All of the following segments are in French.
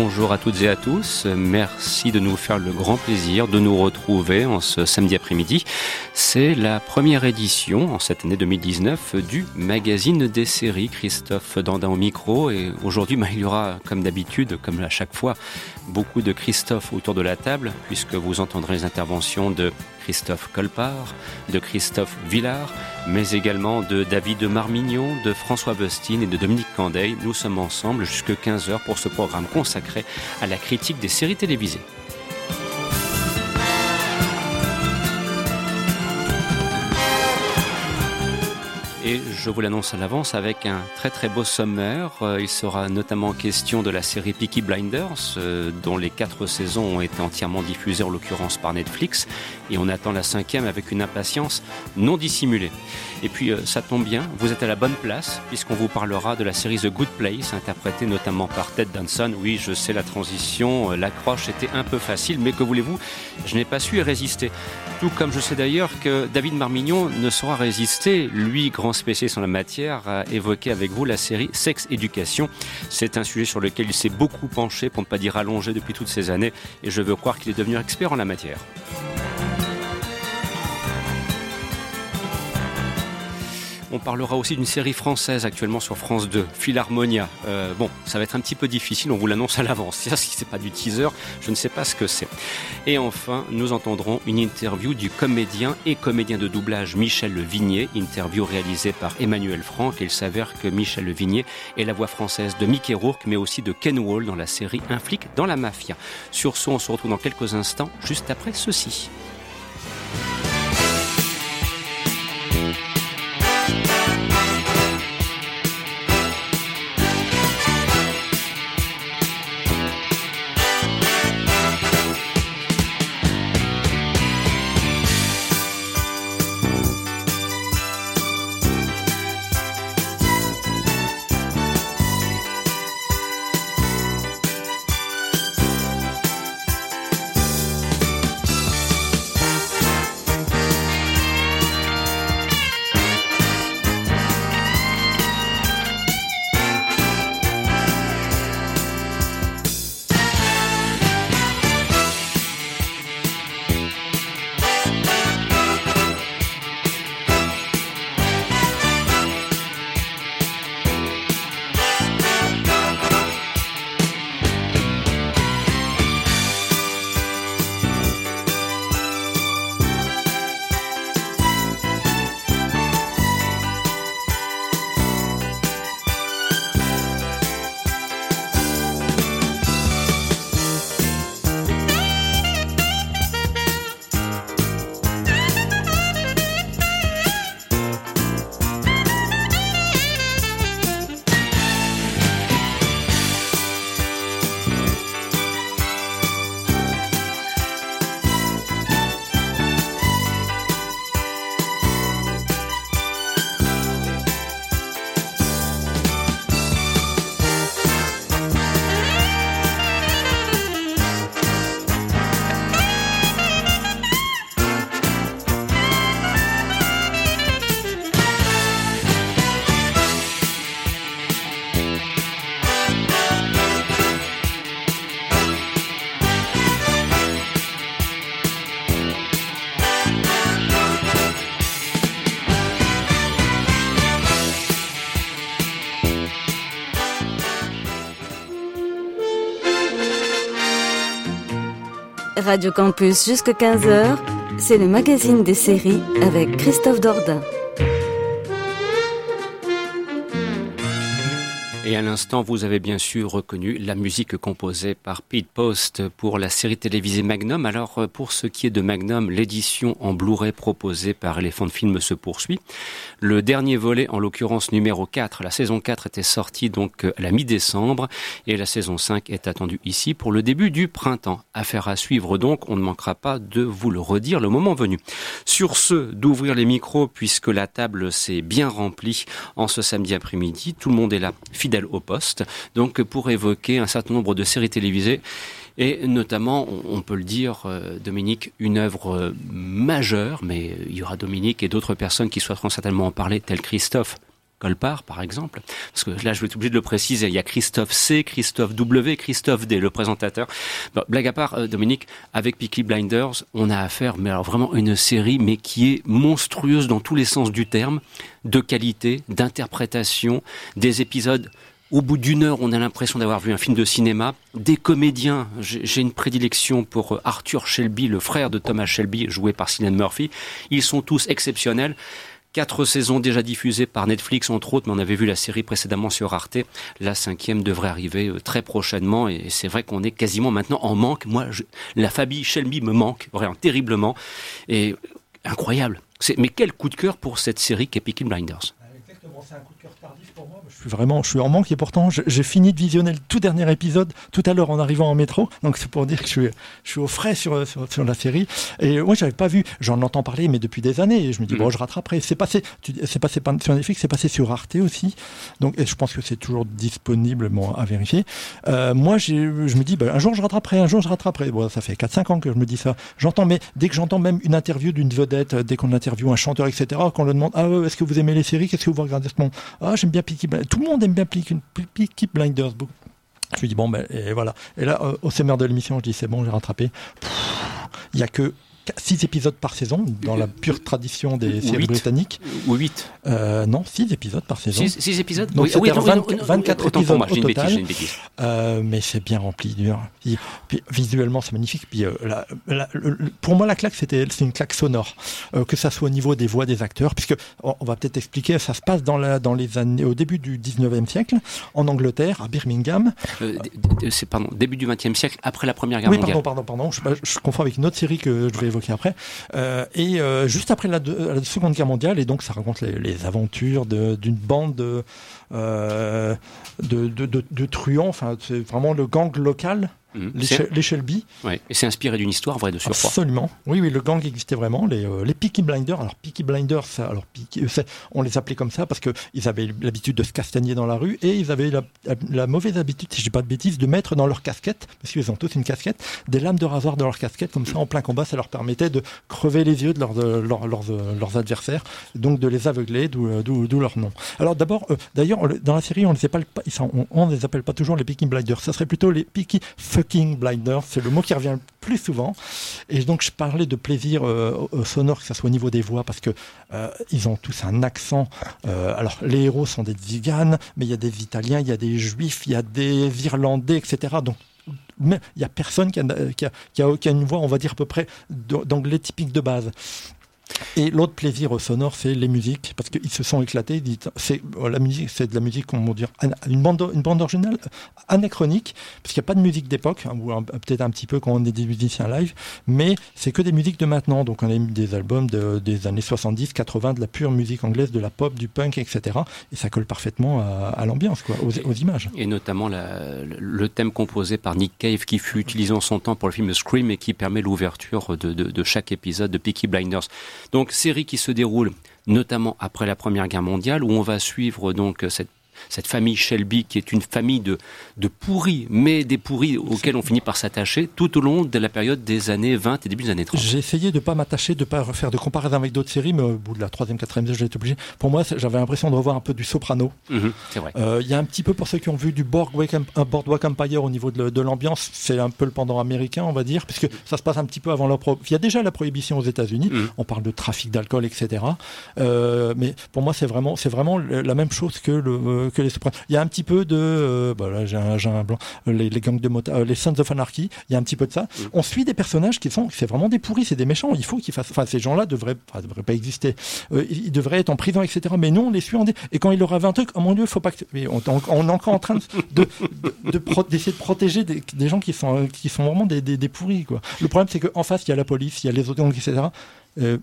Bonjour à toutes et à tous. Merci de nous faire le grand plaisir de nous retrouver en ce samedi après-midi. C'est la première édition en cette année 2019 du magazine des séries. Christophe Dandin au micro et aujourd'hui bah, il y aura comme d'habitude, comme à chaque fois, beaucoup de Christophe autour de la table puisque vous entendrez les interventions de Christophe Colpart, de Christophe Villard, mais également de David Marmignon, de François Bustine et de Dominique Candeil. Nous sommes ensemble jusqu'à 15h pour ce programme consacré à la critique des séries télévisées. Je vous l'annonce à l'avance avec un très très beau sommaire. Euh, il sera notamment question de la série Peaky Blinders, euh, dont les quatre saisons ont été entièrement diffusées en l'occurrence par Netflix. Et on attend la cinquième avec une impatience non dissimulée. Et puis euh, ça tombe bien, vous êtes à la bonne place, puisqu'on vous parlera de la série The Good Place, interprétée notamment par Ted Danson. Oui, je sais, la transition, l'accroche était un peu facile, mais que voulez-vous, je n'ai pas su y résister. Tout comme je sais d'ailleurs que David Marmignon ne saura résister, lui, grand spécialiste en la matière, à évoquer avec vous la série Sex Éducation. C'est un sujet sur lequel il s'est beaucoup penché, pour ne pas dire allongé depuis toutes ces années, et je veux croire qu'il est devenu expert en la matière. On parlera aussi d'une série française actuellement sur France 2, Philharmonia. Euh, bon, ça va être un petit peu difficile, on vous l'annonce à l'avance. Si c'est pas du teaser, je ne sais pas ce que c'est. Et enfin, nous entendrons une interview du comédien et comédien de doublage Michel Vignier, interview réalisée par Emmanuel Franck. il s'avère que Michel Vignier est la voix française de Mickey Rourke, mais aussi de Ken Wall dans la série Un flic dans la mafia. Sur ce, on se retrouve dans quelques instants, juste après ceci. Radio Campus jusqu'à 15h, c'est le magazine des séries avec Christophe Dordain. Et à l'instant, vous avez bien sûr reconnu la musique composée par Pete Post pour la série télévisée Magnum. Alors, euh, pour ce qui est de Magnum, l'édition en Blu-ray proposée par Elephant Film se poursuit. Le dernier volet, en l'occurrence numéro 4, la saison 4 était sortie donc euh, à la mi-décembre et la saison 5 est attendue ici pour le début du printemps. Affaire à suivre donc, on ne manquera pas de vous le redire le moment venu. Sur ce, d'ouvrir les micros puisque la table s'est bien remplie en ce samedi après-midi. Tout le monde est là, fidèle au poste, donc pour évoquer un certain nombre de séries télévisées et notamment, on peut le dire, euh, Dominique, une œuvre euh, majeure, mais il y aura Dominique et d'autres personnes qui souhaiteront certainement en parler, tel Christophe, Colpart, par exemple. Parce que là, je vais être obligé de le préciser. Il y a Christophe C, Christophe W, Christophe D, le présentateur. blague à part, euh, Dominique, avec Peaky Blinders, on a affaire, mais alors vraiment une série, mais qui est monstrueuse dans tous les sens du terme, de qualité, d'interprétation, des épisodes au bout d'une heure, on a l'impression d'avoir vu un film de cinéma. Des comédiens, j'ai une prédilection pour euh, Arthur Shelby, le frère de Thomas Shelby, joué par Cillian Murphy. Ils sont tous exceptionnels. Quatre saisons déjà diffusées par Netflix, entre autres, mais on avait vu la série précédemment sur Arte. La cinquième devrait arriver euh, très prochainement, et c'est vrai qu'on est quasiment maintenant en manque. Moi, la famille Shelby me manque vraiment terriblement, et incroyable. Mais quel coup de cœur pour cette série qu'est Blinders. Exactement, c'est un coup de cœur tardif pour moi. Je suis vraiment, je suis en manque et pourtant j'ai fini de visionner le tout dernier épisode tout à l'heure en arrivant en métro. Donc c'est pour dire que je suis, je suis au frais sur, sur, la série. Et moi j'avais pas vu, j'en entends parler mais depuis des années. Et je me dis mm. bon je rattraperai. C'est passé, c'est passé sur Netflix, c'est passé sur Arte aussi. Donc et je pense que c'est toujours disponible bon, à vérifier. Euh, moi je me dis ben, un jour je rattraperai, un jour je rattraperai. Bon ça fait 4-5 ans que je me dis ça. J'entends mais dès que j'entends même une interview d'une vedette, dès qu'on interviewe un chanteur etc. Qu'on le demande ah est-ce que vous aimez les séries, qu'est-ce que vous regardez ce moment? Ah j'aime bien Peaky tout le monde aime bien Peaky Blinders. Je lui dis bon ben et voilà. Et là euh, au sommaire de l'émission, je dis c'est bon, j'ai rattrapé. Il y a que 6 épisodes par saison, dans la pure tradition des séries britanniques. Ou 8 euh, Non, 6 épisodes par saison. 6 épisodes Donc oui, 24 épisodes au total. Euh, mais c'est bien rempli. Puis, puis, visuellement, c'est magnifique. Puis, euh, la, pour moi, la claque, c'était c'est une claque sonore. Euh, que ça soit au niveau des voix des acteurs, puisque on, va peut-être expliquer, ça se passe dans, la, dans les années, au début du 19e siècle, en Angleterre, à Birmingham. Euh, c'est pardon, début du 20e siècle, après la Première Guerre oui, mondiale. Oui, pardon, pardon, pardon. Je, je, confonds avec une autre série que je vais évoquer Euh, et euh, juste après la, Seconde Guerre mondiale, et donc ça raconte les, aventures d'une bande de, euh, de, de truands. Enfin, c'est vraiment le gang local Mhm. Les, Shelby. Ouais. Et c'est inspiré d'une histoire vraie de surcroît. Absolument. Oui, oui, le gang existait vraiment. Les, euh, les Peaky Blinders. Alors, Peaky Blinders, ça, alors, on les appelait comme ça parce qu'ils avaient l'habitude de se castagner dans la rue et ils avaient la, mauvaise habitude, si je dis pas de bêtises, de mettre dans leur casquette, parce qu'ils ont tous une casquette, des lames de rasoir dans leur casquette. Comme ça, en plein combat, ça leur permettait de crever les yeux de, leurs, leurs, adversaires, donc de les aveugler, d'où euh, leur nom. Alors, d'abord, euh, d'ailleurs, dans la série, on ne les appelle pas, on, les appelle pas toujours les Peaky Blinders. Ça serait plutôt les Peaky fucking blinders, c'est le mot qui revient le plus souvent. Et donc je parlais de plaisir euh, sonore, que ce soit au niveau des voix, parce que euh, ils ont tous un accent. Euh, alors les héros sont des Ziganes, mais il y a des Italiens, il y a des Juifs, il y a des Irlandais, etc. Donc il n'y a personne qui a, une voix, on va dire à peu près d'anglais typique de base. Et l'autre plaisir au sonore, c'est les musiques, parce qu'ils se sont éclatés. C'est oh, la musique, c'est de la musique, comment dire, une bande, une bande originale anachronique, parce qu'il n'y a pas de musique d'époque, hein, ou peut-être un petit peu quand on est des musiciens live, mais c'est que des musiques de maintenant. Donc on a des albums de, des années 70, 80, de la pure musique anglaise, de la pop, du punk, etc. Et ça colle parfaitement à, l'ambiance, quoi, aux, images. Et notamment le thème composé par Nick Cave, qui fut utilisé en son temps pour le film Scream et qui permet l'ouverture de, de, de chaque épisode de Peaky Blinders. Donc série qui se déroule notamment après la Première Guerre mondiale, où on va suivre donc cette cette famille Shelby qui est une famille de, de pourris, mais des pourris auxquels on finit par s'attacher tout au long de la période des années 20 et début des années 30. J'ai essayé de ne pas m'attacher, de ne pas refaire de comparaison avec d'autres séries, mais au bout de la troisième, quatrième, j'ai été obligé. Pour moi, j'avais l'impression de revoir un peu du Soprano. Mhm, c'est vrai. Euh, il y a un petit peu pour ceux qui ont vu du Boardwalk, Boardwalk Empire au niveau de, l'ambiance, c'est un peu le pendant américain, on va dire, puisque ça se passe un petit peu avant la Il y a déjà la prohibition aux États-Unis. Mhm. On parle de trafic d'alcool, etc. Euh, mais pour moi, c'est vraiment, vraiment la même chose que le euh, que les Il y a un petit peu de, euh, bah là j'ai un, un, blanc, les, les gangs de mota, euh, les Sons of Anarchy. Il y a un petit peu de ça. Mm. On suit des personnages qui sont, c'est vraiment des pourris, c'est des méchants. Il faut qu'ils fassent, enfin ces gens-là devraient, enfin, devraient pas exister. Euh, ils devraient être en prison, etc. Mais non, on les suit en et quand il leur avait un truc, oh mon dieu, faut pas que, mais on, on, est encore en train de, de, d'essayer de, protéger des, des, gens qui sont, qui sont vraiment des, des, des pourris quoi. Le problème c'est qu'en face il y a la police, il y a les autres etc. Euh,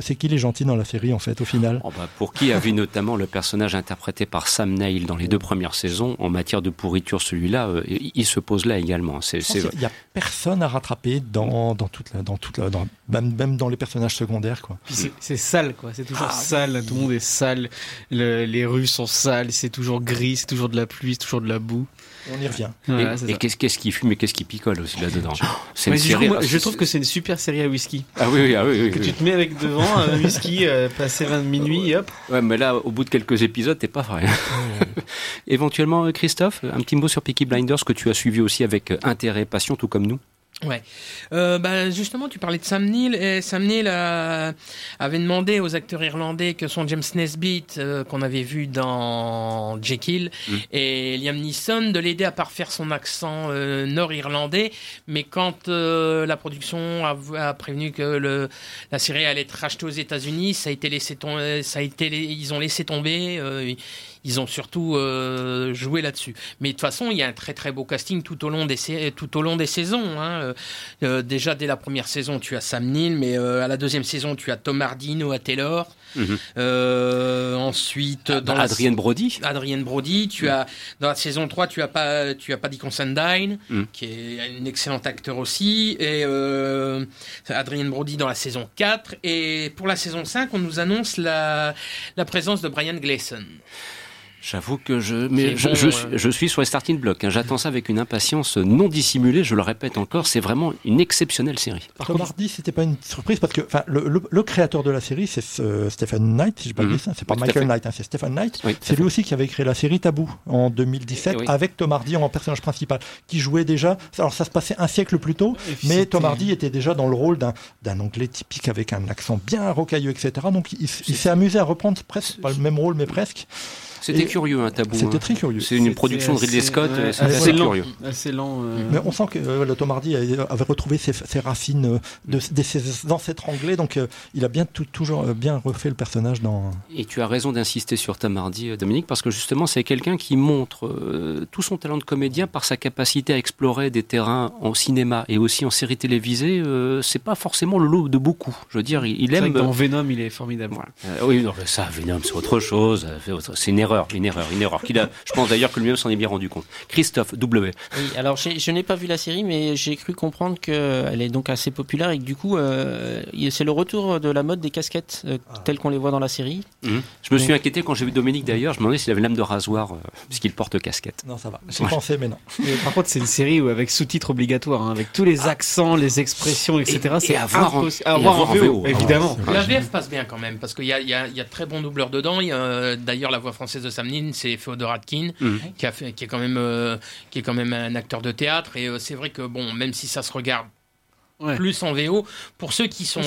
c'est qui les gentils dans la série en fait au final. Oh, bah, Pour qui a vu notamment le personnage interprété par Sam Neill dans les deux premières saisons, en matière de pourriture, celui-là, euh, il se pose là également. Il n'y a personne à rattraper dans, dans toute la, dans toute la, dans, même, même dans les personnages secondaires quoi. C'est sale quoi, c'est toujours ah, sale, tout le monde est sale, les rues sont sales, c'est toujours gris, c'est toujours de la pluie, c'est toujours de la boue. On y revient. et, qu'est-ce qui fume et qu'est-ce qui picole aussi là-dedans? C'est une série. je trouve que c'est une super série à whisky. Ah oui, oui, ah oui, tu te mets avec devant un whisky euh, passé 20 minuit, hop. Ouais, mais là, au bout de quelques épisodes, t'es pas vrai. Éventuellement, Christophe, un petit mot sur Peaky Blinders que tu as suivi aussi avec intérêt, passion, tout comme nous? Ouais. Euh, bah, justement, tu parlais de Sam Neill et Sam Neill euh, avait demandé aux acteurs irlandais que sont James Nesbitt euh, qu'on avait vu dans Jekyll Mm. et Liam Neeson de l'aider à parfaire son accent euh, nord-irlandais. Mais quand euh, la production a, a prévenu que le, la série allait être rachetée aux États-Unis, ça a été laissé tomber. Ça a été, ils ont laissé tomber. Ils ont surtout euh, joué là-dessus. Mais de toute façon, il y a un très très beau casting tout au long des, tout au long des saisons. Hein. Euh, euh, déjà dès la première saison, tu as Sam Neill, mais euh, à la deuxième saison, tu as Tom Hardy, Noah Taylor. Mhm. Euh, ensuite, dans la- Adrienne Brody. Adrienne Brody, tu as dans la saison 3, tu as pas tu as Paddy Considine Mm. qui est un excellent acteur aussi et euh, Adrienne Brody dans la saison 4 et pour la saison 5, on nous annonce la la présence de Brian Gleason. J'avoue que je, mais je, bon, je, euh. suis- je suis sur les starting blocks. hein. J'attends ça avec une impatience non dissimulée. Je le répète encore, c'est vraiment une exceptionnelle série. Par Tom Hardy, c'était pas une surprise parce que le, le- le créateur de la série, c'est ce- Stephen Knight, si je ne pas Mhm. dit ça, c'est pas Oui, Michael. Knight, hein, c'est Stephen Knight. Oui, C'est lui aussi qui avait créé la série Tabou en 2017 Eh oui. avec Tom Hardy en personnage principal, qui jouait déjà. Alors ça se passait un siècle plus tôt, mais Tom Hardy était déjà dans le rôle d'un anglais typique avec un accent bien rocailleux, etc. Donc il, il s'est amusé à reprendre presque pas le même rôle, mais presque. C'était curieux, un tabou. C'était hein. très curieux. C'est une production de Ridley Scott. ouais, C'était assez assez lent. curieux. Assez lent. euh. Mais on sent que euh, le Tom Hardy avait retrouvé ses, ses racines euh, de, de ses ancêtres anglais, donc euh, il a bien tout- toujours euh, bien refait le personnage dans. Et tu as raison d'insister sur Tom Hardy, Dominique, parce que justement, c'est quelqu'un qui montre euh, tout son talent de comédien par sa capacité à explorer des terrains en cinéma et aussi en série télévisée. Euh, c'est pas forcément le lot de beaucoup. Je veux dire, il, vrai aime. que dans Venom, il est formidable. Voilà. Euh, oui, non, ça, Venom, c'est autre chose. C'est une erreur, une erreur, une erreur. Qu'il a, je pense d'ailleurs que lui-même s'en est bien rendu compte. Christophe W. Oui, alors je n'ai pas vu la série, mais j'ai cru comprendre qu'elle est donc assez populaire et que du coup, euh, c'est le retour de la mode des casquettes euh, Ah. telles qu'on les voit dans la série. Mhm. Je me suis inquiété quand j'ai vu Dominique d'ailleurs. Je me demandais s'il avait l'âme de rasoir, euh, puisqu'il porte casquette. Non, ça va. J'ai Ouais. pensé, mais non. Mais par contre, c'est une série où, avec sous-titres obligatoires, hein, avec tous les accents, les expressions, etc. Et- c'est et à voir en- À à voir voir en en VO, VO, évidemment. La VF passe bien quand même parce qu'il y y, y a de très bons doubleurs dedans. Il y a, D'ailleurs, la voix française de Sam Neill, c'est Féodor Atkin, Mhm. qui, a fait, qui, est quand même, euh, qui est quand même un acteur de théâtre. Et euh, c'est vrai que, bon, même si ça se regarde Ouais. plus en VO, pour ceux qui sont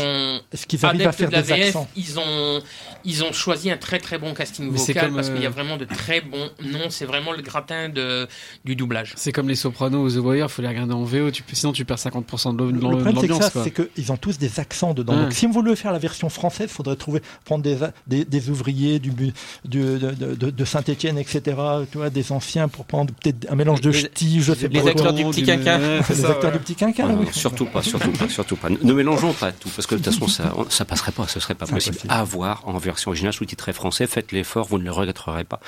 Est-ce qu'ils arrivent à adeptes faire de la des VF, ils ont, ils ont choisi un très très bon casting Mais vocal comme, parce qu'il y a euh, vraiment de très bons noms. C'est vraiment le gratin de, du doublage. C'est comme les Sopranos ou The Wire, faut les regarder en VO, tu sinon tu perds 50% de l'am- Le de problème, c'est que l'ambiance. c'est qu'ils ont tous des accents dedans. Ouais. Donc, si on voulait faire la version française, il faudrait trouver, prendre des, des, des ouvriers du, du- de, de, de Saint-Etienne, etc., tu vois, des anciens pour prendre peut-être un mélange de ch'tis, je sais les pas. acteurs quoi. du petit quinquin. les ça, acteurs ouais. du petit quinquin, oui. Surtout pas, surtout pas, surtout pas. Ne mélangeons pas tout, parce que de toute façon, ça, on- ça passerait pas, ce serait pas possible. impossible. À voir en version originale, sous-titré français, faites l'effort, vous ne le regretterez pas.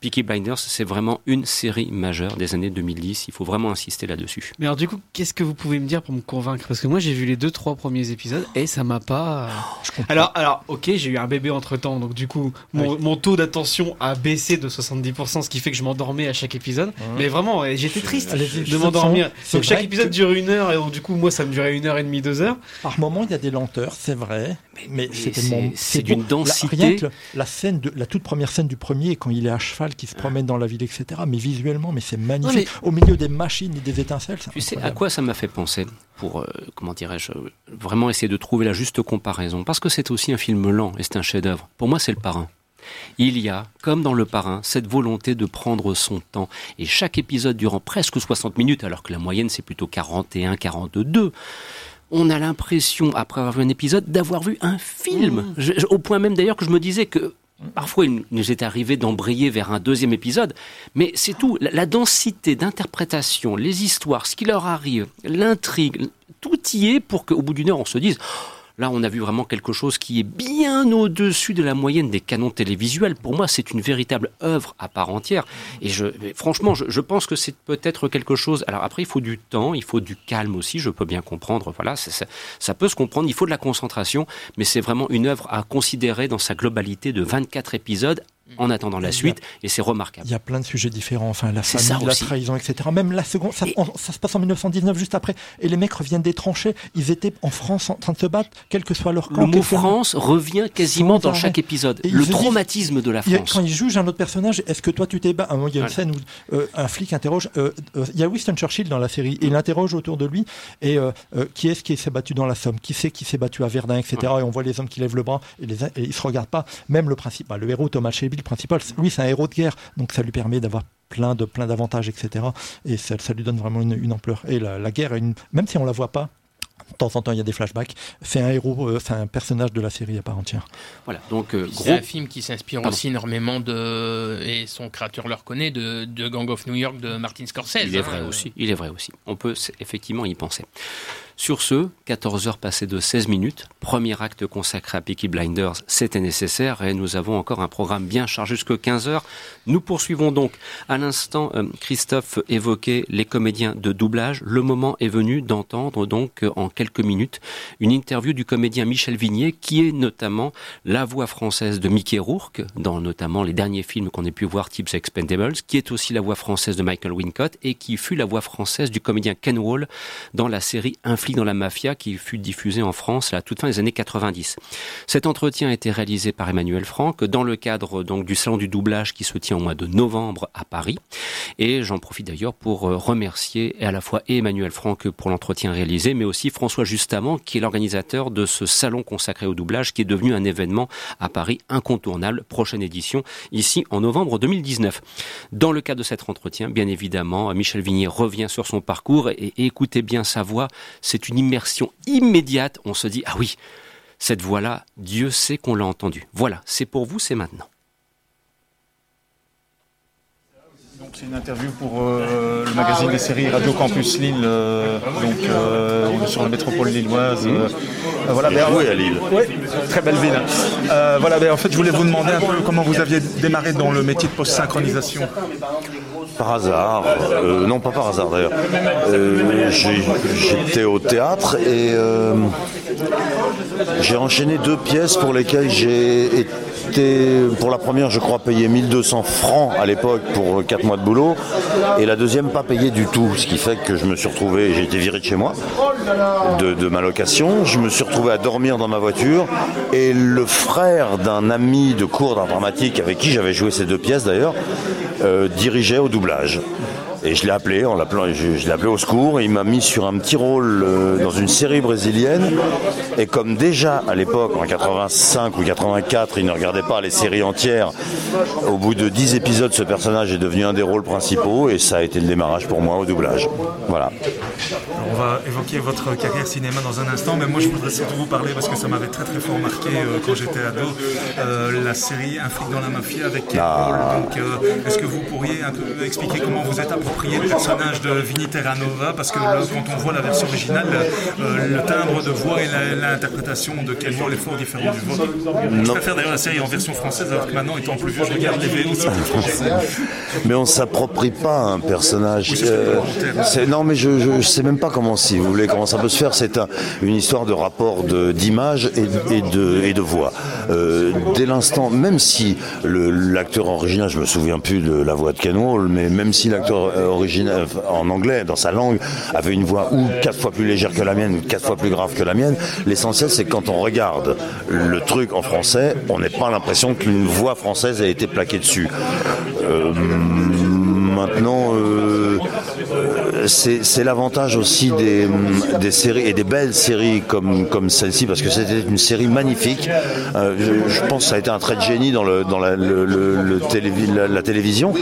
Peaky Blinders, c'est vraiment une série majeure des années 2010, il faut vraiment insister là-dessus. Mais alors du coup, qu'est-ce que vous pouvez me dire pour me convaincre? Parce que moi j'ai vu les deux trois premiers épisodes et ça m'a pas. Je. Alors alors ok, j'ai eu un bébé entre temps, donc du coup mon, Oui. mon taux d'attention a baissé de 70%, ce qui fait que je m'endormais à chaque épisode. Mais vraiment, j'étais triste de je m'endormir. sens- Donc chaque épisode que- dure une heure et donc du coup moi ça me durait une heure et demie, deux heures. Par moment, il y a des lenteurs, c'est vrai, mais, mais c'est c'est- tellement. c'est beau. d'une La- densité. rien que le- la scène, de, la toute première scène du premier, quand il est à cheval, qui se promène dans la ville, etc. Mais visuellement, mais c'est magnifique. Au milieu des machines et des étincelles, c'est Tu sais à quoi ça m'a fait penser pour, euh, comment dirais-je, vraiment essayer de trouver la juste comparaison? Parce que c'est aussi un film lent et c'est un chef-d'œuvre. Pour moi, c'est le parrain. Il y a, comme dans Le Parrain, cette volonté de prendre son temps. Et chaque épisode durant presque 60 minutes, alors que la moyenne c'est plutôt 41, 42, on a l'impression, après avoir vu un épisode, d'avoir vu un film. Je- je- au point même d'ailleurs que je me disais que Parfois, il nous est arrivé d'embrayer vers un deuxième épisode, mais c'est tout. La, la densité d'interprétation, les histoires, ce qui leur arrive, l'intrigue, tout y est pour qu'au bout d'une heure, on se dise Là, on a vu vraiment quelque chose qui est bien au-dessus de la moyenne des canons télévisuels. Pour moi, c'est une véritable œuvre à part entière. Et je, franchement, je, pense que c'est peut-être quelque chose. Alors après, il faut du temps, il faut du calme aussi. Je peux bien comprendre. Voilà, ça, ça peut se comprendre. Il faut de la concentration, mais c'est vraiment une œuvre à considérer dans sa globalité de 24 épisodes en attendant la suite, et c'est remarquable. Il y a plein de sujets différents, enfin la famille, la trahison, etc. Même la seconde, ça, ça, se passe en 1919, juste après, et les mecs reviennent des tranchées. Ils étaient en France en train de se battre, quel que soit leur camp. Le mot France revient quasiment dans chaque épisode. le traumatisme de la France. quand ils jugent un autre personnage, est-ce que toi tu t'es battu Il y a une scène où euh, un flic interroge. Euh, euh, il y a Winston Churchill dans la série. Il interroge autour de lui et qui est-ce qui s'est battu dans la Somme? Qui c'est qui s'est battu à Verdun, etc. Et on voit les hommes qui lèvent le bras et, les, et ils se regardent pas. Même le principal, le héros Thomas Shelby, le principal, lui c'est un héros de guerre, donc ça lui permet d'avoir plein de plein d'avantages, etc. Et ça, lui donne vraiment une, ampleur. Et la, guerre, une, même si on la voit pas, de temps en temps, il y a des flashbacks. C'est un héros, euh, c'est un personnage de la série à part entière. Voilà. Donc, euh, c'est un film qui s'inspire aussi énormément de, et son créateur le reconnaît, de, de, Gang of New York de Martin Scorsese. Il est vrai hein. aussi. Il est vrai aussi. On peut effectivement y penser. Sur ce, 14 heures passées de 16 minutes, premier acte consacré à Peaky Blinders, c'était nécessaire et nous avons encore un programme bien chargé jusqu'à 15 heures. Nous poursuivons donc. À l'instant, euh, Christophe évoquait les comédiens de doublage. Le moment est venu d'entendre donc en quelques minutes une interview du comédien Michel Vignier qui est notamment la voix française de Mickey Rourke dans notamment les derniers films qu'on ait pu voir type Expendables, qui est aussi la voix française de Michael Wincott et qui fut la voix française du comédien Ken Wall dans la série Inflict dans la mafia qui fut diffusé en France à la toute fin des années 90. Cet entretien a été réalisé par Emmanuel Franck dans le cadre donc du salon du doublage qui se tient au mois de novembre à Paris. Et j'en profite d'ailleurs pour euh, remercier à la fois Emmanuel Franck pour l'entretien réalisé, mais aussi François Justamant qui est l'organisateur de ce salon consacré au doublage qui est devenu un événement à Paris incontournable. Prochaine édition ici en novembre 2019. Dans le cadre de cet entretien, bien évidemment, Michel Vignier revient sur son parcours et écoutez bien sa voix. Une immersion immédiate. On se dit, ah oui, cette voix-là, Dieu sait qu'on l'a entendue. Voilà, c'est pour vous, c'est maintenant. C'est une interview pour euh, le magazine des séries Radio Campus Lille, euh, donc euh, sur la métropole lilloise. voilà, ben, oui, à Lille. Oui, très belle ville. voilà, ben, en fait, je voulais vous demander un peu comment vous aviez démarré dans le métier de post-synchronisation. Par hasard, non pas par hasard d'ailleurs. J'étais au théâtre et j'ai enchaîné deux pièces pour lesquelles j'ai été, pour la première, je crois, payé 1200 francs à l'époque pour 4 mois de boulot, et la deuxième pas payé du tout, ce qui fait que je me suis retrouvé, j'ai été viré de chez moi, de, ma location, je me suis retrouvé à dormir dans ma voiture, et le frère d'un ami de cours d'art dramatique avec qui j'avais joué ces deux pièces d'ailleurs, euh, dirigeait au doublage. Et je l'ai appelé, on je, je l'ai appelé au secours, et il m'a mis sur un petit rôle euh, dans une série brésilienne. Et comme déjà à l'époque, en 85 ou 84, il ne regardait pas les séries entières, au bout de 10 épisodes, ce personnage est devenu un des rôles principaux, et ça a été le démarrage pour moi au doublage. Voilà. On va évoquer votre carrière cinéma dans un instant, mais moi je voudrais surtout vous parler parce que ça m'avait très très fort marqué euh, quand j'étais ado, euh, la série Un flic dans la mafia avec Ken ah. Donc, est-ce que vous pourriez un peu expliquer comment vous êtes approprié le personnage de Vinny Terranova Parce que quand on voit la version originale, euh, le timbre de voix et l'interprétation de Ken Wall est fort différent du vôtre. Je préfère d'ailleurs la série en version française, alors que maintenant, étant plus vieux, je regarde les VO Mais on s'approprie pas un personnage. non, mais je ne sais même pas comment, si vous voulez, comment ça peut se faire. C'est une histoire de rapport d'image et, et, de, et de voix. Euh, dès l'instant, même si l'acteur original, je me souviens plus de la voix de Ken Wall, mais même si l'acteur euh, original en anglais, dans sa langue, avait une voix ou quatre fois plus légère que la mienne, ou quatre fois plus grave que la mienne, l'essentiel c'est quand on regarde le truc en français, on n'est pas l'impression qu'une voix française a été plaquée dessus. Euh, maintenant, c'est l'avantage aussi des, séries et des belles séries comme, celle-ci parce que c'était une série magnifique. Euh, je, pense que ça a été un trait de génie dans, la, télévision.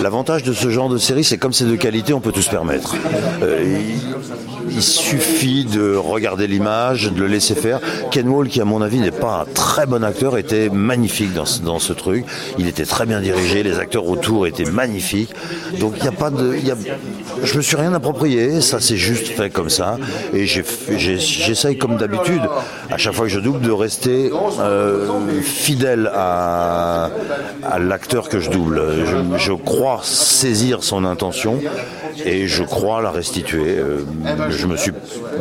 L'avantage de ce genre de série, c'est comme c'est de qualité, on peut tout se permettre. Euh, il suffit de regarder l'image, de le laisser faire. Ken Wall, qui à mon avis n'est pas un très bon acteur, était magnifique dans, dans ce truc. Il était très bien dirigé, les acteurs autour étaient magnifiques. Donc il n'y a pas de, je me suis rien approprié, ça c'est juste fait comme ça. Et j'essaye comme d'habitude, à chaque fois que je double, de rester euh, fidèle à, l'acteur que je double. Je crois saisir son intention et je crois la restituer. Euh, je me suis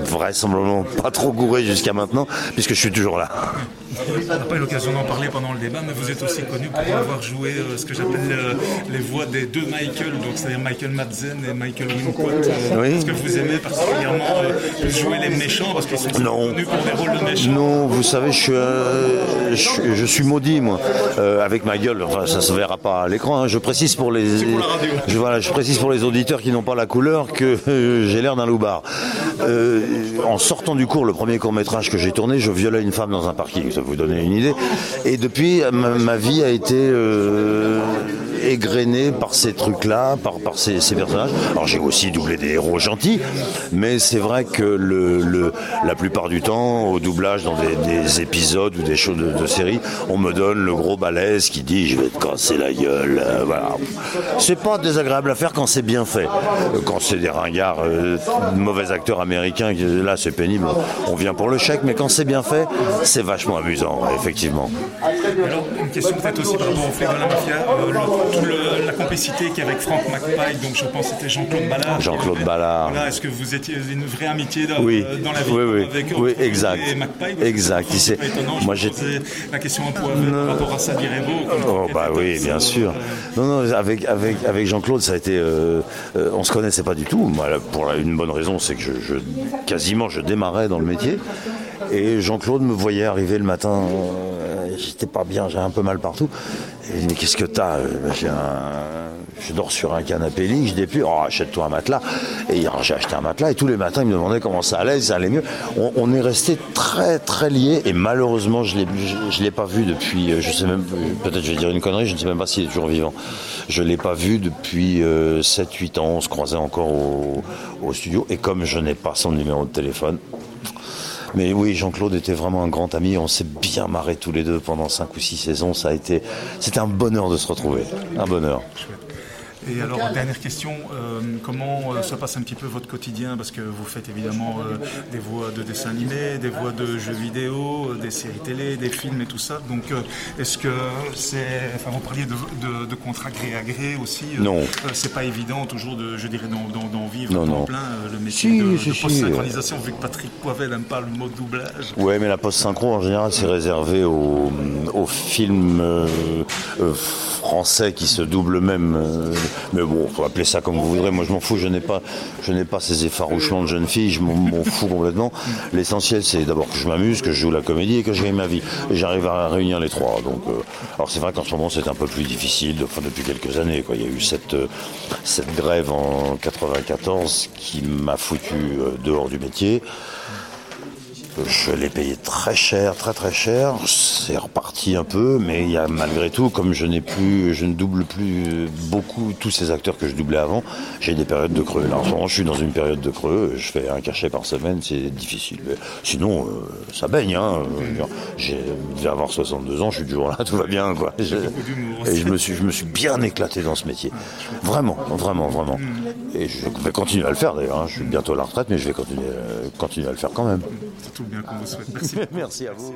vraisemblablement pas trop gouré jusqu'à maintenant, puisque je suis toujours là. on n'a pas eu l'occasion d'en parler pendant le débat, mais vous êtes aussi connu pour avoir joué ce que j'appelle les voix des deux Michael, donc c'est-à-dire Michael Madsen et Michael Wincott. Est-ce que vous aimez particulièrement jouer les méchants parce qu'ils sont connus pour des rôles de méchants? Non, vous savez, je suis, je, suis maudit, moi, avec ma gueule. Enfin, ça se verra pas à l'écran. Hein. Je précise pour les, je, voilà, je précise pour les auditeurs qui n'ont pas la couleur que j'ai l'air d'un loupard. Euh, en sortant du cours, le premier court métrage que j'ai tourné, je violais une femme dans un parking. Ça vous donner une idée. Et depuis, ma, vie a été euh, égrenée par ces trucs-là, par, par ces, personnages. Alors j'ai aussi doublé des héros gentils, mais c'est vrai que le, la plupart du temps, au doublage dans des, épisodes ou des shows de, séries, on me donne le gros balèze qui dit je vais te casser la gueule. Euh, voilà. C'est pas désagréable à faire quand c'est bien fait. Quand c'est des ringards, euh, mauvais acteurs américains, là c'est pénible, on vient pour le chèque, mais quand c'est bien fait, c'est vachement amusant, effectivement. Alors, une question peut-être aussi par rapport au de la mafia, euh, la complicité qu'il y a avec Frank McPike, donc je pense que c'était Jean-Claude Ballard. Jean-Claude Ballard. Est-ce que vous étiez une vraie amitié dans, oui. dans la vie oui, oui. avec oui, exact. et Exact. C'est Moi, j'ai la question un peu par rapport à Sadirebo. Oh, bah oui, bien sûr. Non, non, avec, avec, avec Jean-Claude, ça a été. Euh, euh, on se connaissait pas du tout. Moi, pour une bonne raison, c'est que je, quasiment je démarrais dans le métier. Et Jean-Claude me voyait arriver le matin. Euh, j'étais pas bien, j'avais un peu mal partout. Et il dit Mais qu'est-ce que t'as J'ai un je dors sur un canapé lit, je plus, oh, achète-toi un matelas. Et j'ai acheté un matelas et tous les matins, il me demandait comment ça allait, ça allait mieux. On, est resté très, très liés et malheureusement, je ne l'ai pas vu depuis, euh, je sais même, peut-être je vais dire une connerie, je ne sais même pas s'il est toujours vivant. Je ne l'ai pas vu depuis 7-8 euh, ans, on se croisait encore au studio et comme je n'ai pas son numéro de téléphone, mais oui, Jean-Claude était vraiment un grand ami. On s'est bien marré tous les deux pendant 5 ou 6 saisons. Ça a été, c'était un bonheur de se retrouver. Un bonheur. Et alors, dernière question, euh, comment euh, se passe un petit peu votre quotidien? Parce que vous faites évidemment euh, des voix de dessins animés, des voix de jeux vidéo, des séries télé, des films et tout ça. Donc, est-ce que c'est. Enfin, vous parliez de, de, contrats gré à gré aussi. non. c'est pas évident toujours, de, je dirais, d'en vivre non, non. plein le métier de, post-synchronisation, vu que Patrick Poivet n'aime pas le mot doublage. Ouais, mais la post-synchro, en général, c'est réservé aux, aux films français qui se doublent même mais bon, faut appeler ça comme vous voudrez. Moi, je m'en fous. Je n'ai pas, je pas ces effarouchements de jeune fille. Je m'en fous complètement. L'essentiel, c'est d'abord que je m'amuse, que je joue la comédie et que j'ai ma vie. Et j'arrive à réunir les trois. Donc, euh, alors c'est vrai qu'en ce moment, c'est un peu plus difficile. Enfin, depuis quelques années, quoi. Il y a eu cette, euh, cette grève en 94 qui m'a foutu euh, dehors du métier. Je l'ai payé très cher, très très cher. C'est reparti un peu, mais il y a malgré tout, comme je n'ai plus, je ne double plus beaucoup tous ces acteurs que je doublais avant, j'ai des périodes de creux. Là, en ce moment, je suis dans une période de creux. Je fais un cachet par semaine, c'est difficile. sinon, euh, ça baigne. Hein. J'ai déjà avoir 62 ans, je suis toujours là, tout va bien, quoi. et je me suis, je me suis bien éclaté dans ce métier. Vraiment, vraiment, vraiment. Et je vais continuer à le faire d'ailleurs. Hein. Je suis bientôt à la retraite, mais je vais continuer, euh, continuer à le faire quand même Merci à vous.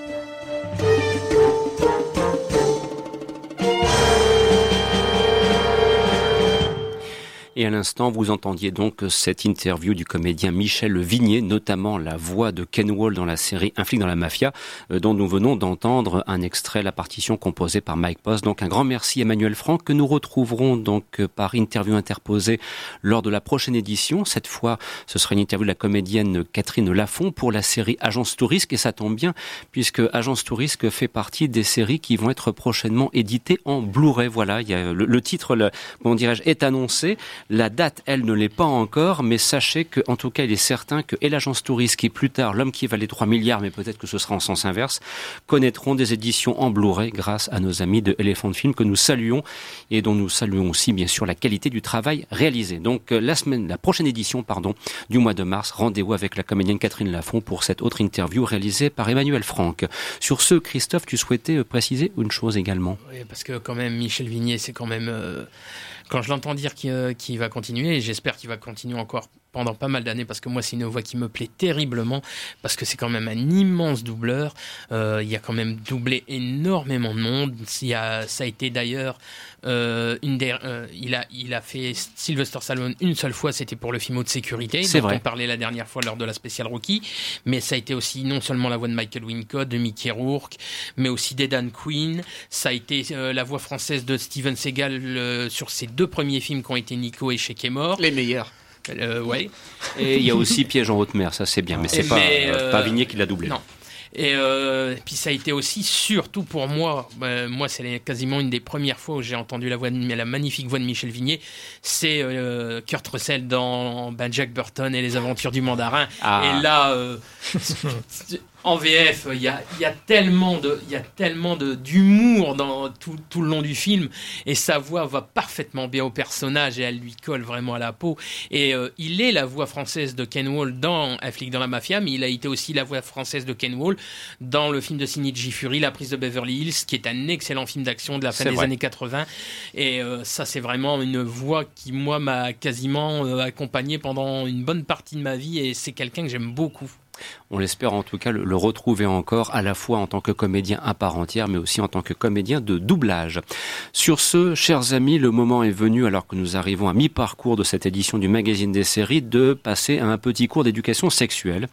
Et à l'instant, vous entendiez donc cette interview du comédien Michel Vignier, notamment la voix de Ken Wall dans la série Un flic dans la mafia, euh, dont nous venons d'entendre un extrait, la partition composée par Mike Post. Donc un grand merci Emmanuel Franck, que nous retrouverons donc euh, par interview interposée lors de la prochaine édition. Cette fois, ce sera une interview de la comédienne Catherine Lafont pour la série Agence Tourisque. Et ça tombe bien, puisque Agence Tourisque fait partie des séries qui vont être prochainement éditées en Blu-ray. Voilà, le, titre, le, dirais-je, est annoncé. La date, elle, ne l'est pas encore, mais sachez que, en tout cas, il est certain que et l'agence touriste, qui plus tard l'homme qui valait 3 milliards, mais peut-être que ce sera en sens inverse, connaîtront des éditions en Blu-ray grâce à nos amis de Elephant Film que nous saluons et dont nous saluons aussi, bien sûr, la qualité du travail réalisé. Donc, euh, la semaine, la prochaine édition, pardon, du mois de mars, rendez-vous avec la comédienne Catherine Lafont pour cette autre interview réalisée par Emmanuel Franck. Sur ce, Christophe, tu souhaitais euh, préciser une chose également? Oui, parce que quand même, Michel Vignier, c'est quand même... Euh quand je l'entends dire qu'il va continuer, et j'espère qu'il va continuer encore pendant pas mal d'années, parce que moi, c'est une voix qui me plaît terriblement, parce que c'est quand même un immense doubleur. Euh, il y a quand même doublé énormément de monde. Il y a, ça a été d'ailleurs euh, une des, euh, il a, il a fait Sylvester Stallone une seule fois, c'était pour le film de sécurité, C'est dont vrai. on parlait la dernière fois lors de la spéciale Rocky. Mais ça a été aussi non seulement la voix de Michael Wincott, de Mickey Rourke, mais aussi d'Edan Quinn. Ça a été euh, la voix française de Steven Seagal euh, sur ses deux premiers films qui ont été Nico et mort. Les meilleurs. Euh, ouais. Et il y a aussi Piège en haute mer, ça c'est bien, mais c'est pas, euh, pas Vignier qui l'a doublé. Non. Et euh, puis ça a été aussi, surtout pour moi, euh, moi c'est quasiment une des premières fois où j'ai entendu la voix, de, la magnifique voix de Michel Vignier, c'est euh, Kurt Russell dans ben, Jack Burton et les aventures du mandarin. Ah. Et là, euh, en VF, il y a, il y a tellement de, il y a tellement de d'humour dans tout, tout le long du film, et sa voix va parfaitement bien au personnage et elle lui colle vraiment à la peau. Et euh, il est la voix française de Ken Wall dans Un flic dans la mafia, mais il a été aussi la voix française de Ken Wall dans le film de Sidney G. Fury, La prise de Beverly Hills, qui est un excellent film d'action de la fin des vrai. années 80. Et euh, ça, c'est vraiment une voix qui, moi, m'a quasiment euh, accompagné pendant une bonne partie de ma vie, et c'est quelqu'un que j'aime beaucoup. On l'espère en tout cas le, retrouver encore à la fois en tant que comédien à part entière mais aussi en tant que comédien de doublage. Sur ce, chers amis, le moment est venu alors que nous arrivons à mi-parcours de cette édition du magazine des séries de passer à un petit cours d'éducation sexuelle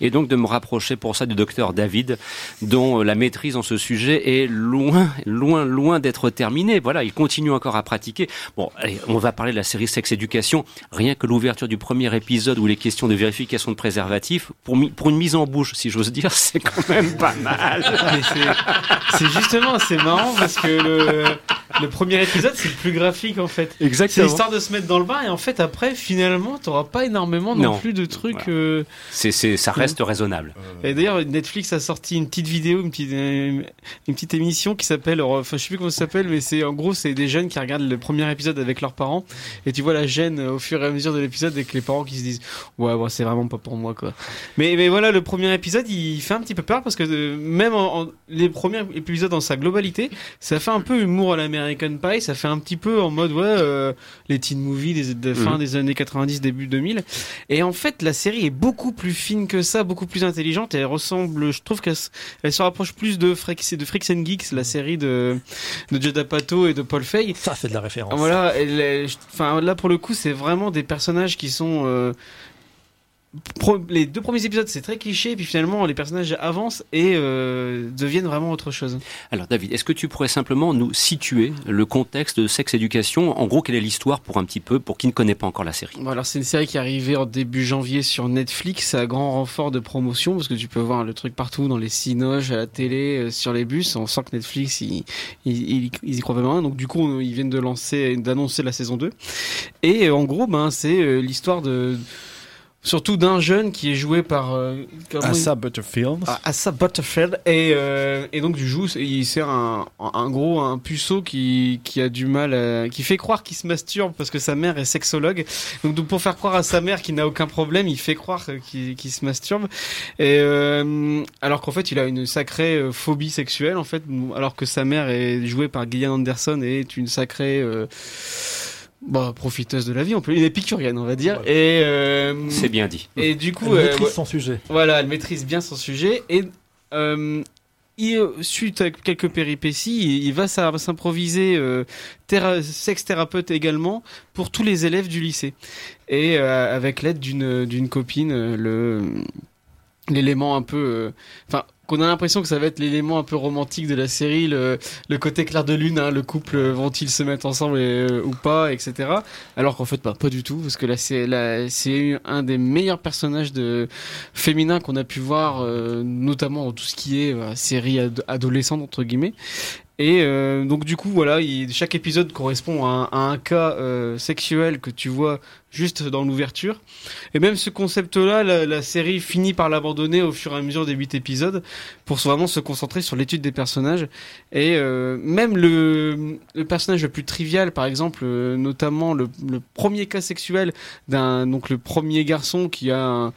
et donc de me rapprocher pour ça du docteur David dont euh, la maîtrise en ce sujet est loin, loin, loin d'être terminée. Voilà, il continue encore à pratiquer. Bon, allez, on va parler de la série Sex Éducation. Rien que l'ouverture du premier épisode où les questions de vérification de préservatifs, pour, pour une mise en bouche, si j'ose dire, c'est quand même pas mal. C'est- c'est justement, c'est marrant parce que le, le premier épisode, c'est le plus graphique en fait. C'est Exactement. l'histoire de se mettre dans le bain et en fait après, finalement, t'auras pas énormément non, Non. plus de trucs. Voilà. euh, C'est, c'est, ça reste raisonnable. Et d'ailleurs, Netflix a sorti une petite vidéo, une petite, euh, une petite émission qui s'appelle, alors, enfin, je sais plus comment ça s'appelle, mais c'est en gros, c'est des jeunes qui regardent le premier épisode avec leurs parents, et tu vois la gêne euh, au fur et à mesure de l'épisode avec les parents qui se disent, ouais, bon, c'est vraiment pas pour moi, quoi. Mais, mais voilà, le premier épisode, il fait un petit peu peur parce que euh, même en, en- les premiers épisodes dans sa globalité, ça fait un peu humour à l'American Pie, ça fait un petit peu en mode, ouais, euh, les teen movies des, de fin Mhm. des années 90, début 2000. Et en fait, la série est beaucoup plus fine que ça, beaucoup plus intelligente. Et elle ressemble, je trouve qu'elle elle se rapproche plus de Freaks, de Freaks and Geeks, la série de, de Judd Apatow et de Paul Feig. Ça, c'est de la référence. Voilà, elle est- je- enfin là pour le coup, c'est vraiment des personnages qui sont euh, les deux premiers épisodes, c'est très cliché, puis finalement les personnages avancent et euh, deviennent vraiment autre chose. Alors David, est-ce que tu pourrais simplement nous situer le contexte de Sex Éducation? En gros, quelle est l'histoire pour un petit peu, pour qui ne connaît pas encore la série? Bon, alors c'est une série qui est arrivée en début janvier sur Netflix à grand renfort de promotion parce que tu peux voir le truc partout dans les cinoges, à la télé, euh, sur les bus. On sent que Netflix ils, ils, ils- ils y croient vraiment. Donc du coup ils viennent de lancer, d'annoncer la saison 2. Et euh, en gros ben c'est euh, l'histoire de surtout d'un jeune qui est joué par euh, il- Asa Butterfield. ah, Asa Butterfield. Et, euh, et donc du joue il sert un, un gros un puceau qui, qui a du mal à- qui fait croire qu'il se masturbe parce que sa mère est sexologue. Donc, donc, pour faire croire à sa mère qu'il n'a aucun problème il fait croire qu'il se masturbe. Et euh, alors qu'en fait il a une sacrée euh, phobie sexuelle en fait. Alors que sa mère est jouée par Gillian Anderson et est une sacrée bah, profiteuse de la vie, on peut une épicurienne, on va dire. Et euh, C'est bien dit. et du coup, Elle euh, maîtrise son sujet. voilà, elle maîtrise bien son sujet et euh, il, suite à quelques péripéties, il, il va s'improviser euh, théra- sexe-thérapeute également pour tous les élèves du lycée. Et euh, avec l'aide d'une copine, le l'élément un peu, euh, enfin, qu'on a l'impression que ça va être l'élément un peu romantique de la série, le, côté clair de lune, hein, le couple euh, vont-ils se mettre ensemble euh, ou pas, etc. Alors qu'en fait, pas, pas du tout, parce que là, c'est un des meilleurs personnages de féminins qu'on a pu voir, euh, notamment dans tout ce qui est euh, série ad- adolescente entre guillemets. Et euh, donc du coup voilà, il- chaque épisode correspond à un, cas euh, sexuel que tu vois juste dans l'ouverture. Et même ce concept-là, la, la série finit par l'abandonner au fur et à mesure des huit épisodes pour vraiment se concentrer sur l'étude des personnages. Et euh, même le, le personnage le plus trivial, par exemple, euh, notamment le, le premier cas sexuel d'un donc le premier garçon qui a un,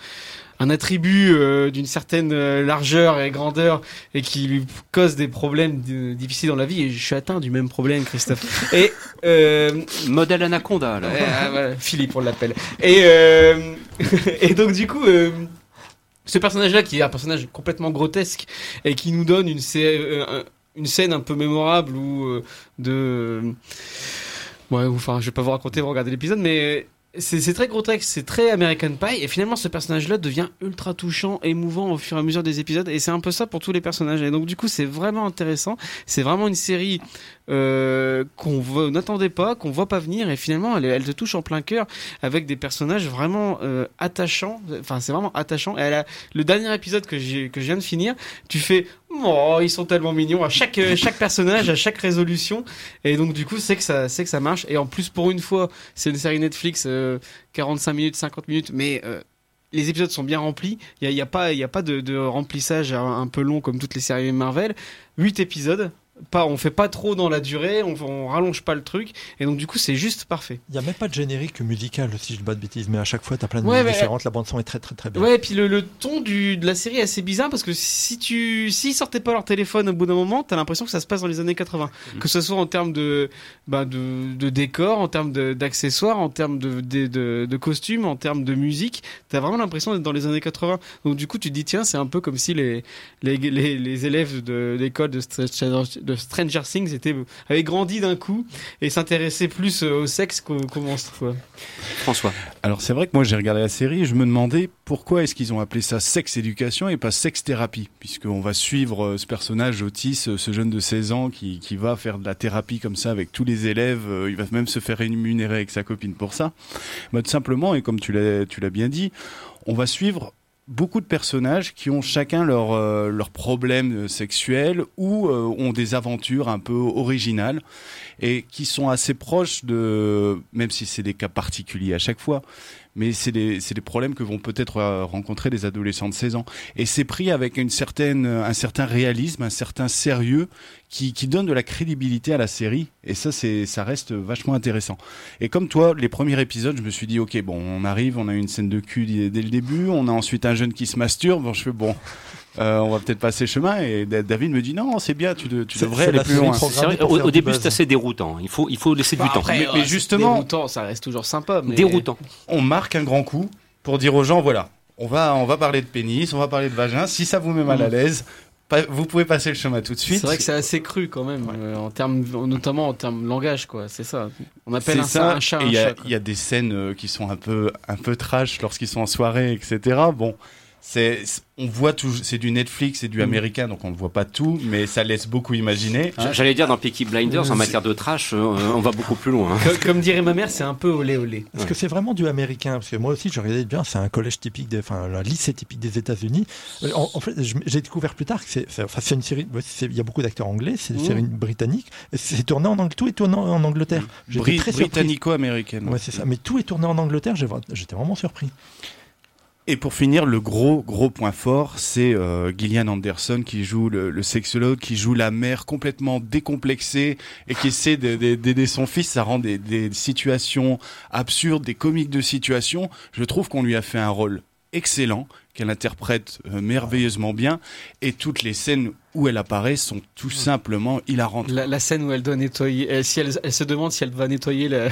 un attribut euh, d'une certaine euh, largeur et grandeur et qui lui cause des problèmes difficiles dans la vie. Et je suis atteint du même problème, Christophe. Et euh, Modèle Anaconda, là. Ouais, ah, voilà, Philippe, on l'appelle. Et, euh, et donc, du coup, euh, ce personnage-là, qui est un personnage complètement grotesque et qui nous donne une, scè- un- une scène un peu mémorable ou euh, de. Ouais, ou, enfin, je vais pas vous raconter, vous regardez l'épisode, mais. C'est très grotesque, c'est très American Pie, et finalement ce personnage-là devient ultra touchant, émouvant au fur et à mesure des épisodes, et c'est un peu ça pour tous les personnages. Et donc du coup c'est vraiment intéressant, c'est vraiment une série euh, qu'on n'attendait pas, qu'on voit pas venir, et finalement elle, elle te touche en plein cœur avec des personnages vraiment euh, attachants. Enfin, c'est vraiment attachant. Et elle a, le dernier épisode que que je viens de finir, tu fais oh ils sont tellement mignons à chaque euh, chaque personnage, à chaque résolution. Et donc du coup c'est que ça que ça marche. Et en plus pour une fois, c'est une série Netflix euh, 45 minutes, 50 minutes, mais euh, les épisodes sont bien remplis. Il y a, y a pas, y a pas de, de remplissage un, un peu long comme toutes les séries Marvel. 8 épisodes. Pas, on fait pas trop dans la durée, on, on rallonge pas le truc, et donc du coup c'est juste parfait. Il n'y a même pas de générique musical, si je dis pas de bêtises, mais à chaque fois, tu as plein de Ouais, musiques mais- différentes. La bande-son est très, très, très bien. Ouais, et puis le, le ton du, de la série est assez bizarre parce que si tu, s'ils sortaient pas leur téléphone au bout d'un moment, t'as l'impression que ça se passe dans les années 80. Que ce soit en termes de, bah, de, de décor, en termes d'accessoires, en termes de, de, de, de costumes, en termes de musique, t'as vraiment l'impression d'être dans les années 80. Donc du coup, tu te dis, tiens, c'est un peu comme si les, les, les, les élèves de l'école de, Stranger- de Stranger Things étaient, avaient grandi d'un coup et s'intéressaient plus au sexe qu'au monstre, quoi. François. Alors c'est vrai que moi j'ai regardé la série et je me demandais pourquoi est-ce qu'ils ont appelé ça sexe éducation et pas sexe thérapie puisqu'on va suivre euh, ce personnage autiste, euh, ce jeune de 16 ans qui, qui va faire de la thérapie comme ça avec tous les élèves, euh, il va même se faire rémunérer avec sa copine pour ça. Bah, tout simplement et comme tu l'as tu l'as bien dit, on va suivre beaucoup de personnages qui ont chacun leur, euh, leurs problèmes euh, sexuels ou euh, ont des aventures un peu originales et qui sont assez proches de, même si c'est des cas particuliers à chaque fois, mais c'est des, des problèmes que vont peut-être euh, rencontrer des adolescents de 16 ans. Et c'est pris avec une certaine, un certain réalisme, un certain sérieux qui, qui donne de la crédibilité à la série. Et ça, c'est, ça reste vachement intéressant. Et comme toi, les premiers épisodes, je me suis dit, ok, bon, on arrive, on a une scène de cul dès le début, on a ensuite un jeune qui se masturbe. Bon, je fais bon. Euh, on va peut-être passer le chemin et Da- David me dit non c'est bien tu, de- tu C'est- devrais aller plus loin vrai, au, début, c'est assez déroutant. Il faut, il faut laisser du temps. Après, Mais- euh, mais justement- déroutant, ça reste toujours sympa. Mais... Déroutant. on marque un grand coup pour dire aux gens voilà, on va, on va parler de pénis, on va parler de vagin. Si ça vous met mal à l'aise, pas- vous pouvez passer le chemin tout de suite. C'est vrai que c'est assez cru quand même, euh, en termes, notamment en termes de langage, quoi. C'est ça. On appelle un, ça. un chat un il y, a- chat. quoi. il y a des scènes qui sont un peu, un peu trash lorsqu'ils sont en soirée, etc. Bon, c'est, on voit tout, c'est du Netflix, c'est du Mm. américain, donc on ne voit pas tout, mais ça laisse beaucoup imaginer. hein. J'allais dire dans Peaky Blinders, en matière de trash, euh, on va beaucoup plus loin. hein. Comme, comme dirait ma mère, c'est un peu olé olé. Est-ce que c'est vraiment du américain? Parce que moi aussi, je regardais bien, c'est un collège typique, des, enfin, un lycée typique des États-Unis. Euh, En, en fait, j'ai découvert plus tard que c'est, enfin, une série. Il y a beaucoup d'acteurs anglais, c'est une Mmh. série britannique. et C'est tourné en tout est tourné en Angleterre. J'étais Bri-. Britannico-américaine. Ouais, c'est ça. Mais tout est tourné en Angleterre. J'étais vraiment surpris. Et pour finir, le gros gros point fort, c'est euh, Gillian Anderson qui joue le, le sexologue, qui joue la mère complètement décomplexée et qui essaie de- de- d'aider son fils. Ça rend des, des situations absurdes, des comiques de situations. Je trouve qu'on lui a fait un rôle excellent, qu'elle interprète euh, merveilleusement bien, et toutes les scènes où elle apparaît sont tout simplement hilarantes. La, la scène où elle doit nettoyer, euh, si elle, elle se demande si elle va nettoyer la,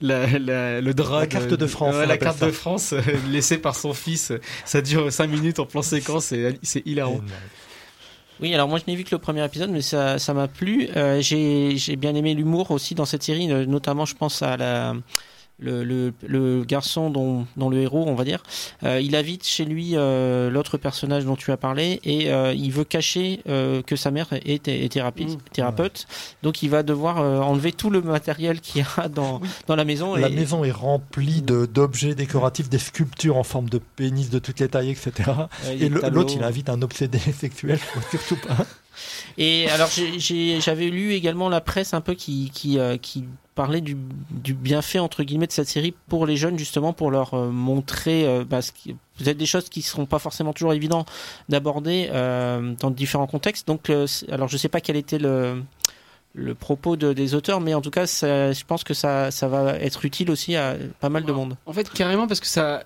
la, la- le drap. La carte de France, la carte ça. de France euh, laissée par son fils. Ça dure 5 minutes en plan séquence et c'est hilarant. Oui, alors moi je n'ai vu que le premier épisode, mais ça ça m'a plu. Euh, j'ai j'ai bien aimé l'humour aussi dans cette série, euh, notamment je pense à la le, le, le garçon dont, dont le héros, on va dire, euh, il invite chez lui euh, l'autre personnage dont tu as parlé et euh, il veut cacher euh, que sa mère est, est Mmh. thérapeute. Donc il va devoir euh, enlever tout le matériel qu'il y a dans, dans la maison. La et, maison est remplie de- d'objets décoratifs, des sculptures en forme de pénis de toutes les tailles, etc. Et l'autre, il invite un obsédé sexuel, surtout pas. Et alors j'avais lu également la presse un peu qui qui, euh, qui parlait du, du bienfait entre guillemets de cette série pour les jeunes justement pour leur euh, montrer euh, bah, peut-être des choses qui seront pas forcément toujours évidentes d'aborder dans différents contextes. Donc alors je sais pas quel était le le propos de- des auteurs, mais en tout cas, ça- je pense que ça, ça va être utile aussi à pas mal de monde. En fait, carrément, parce que ça,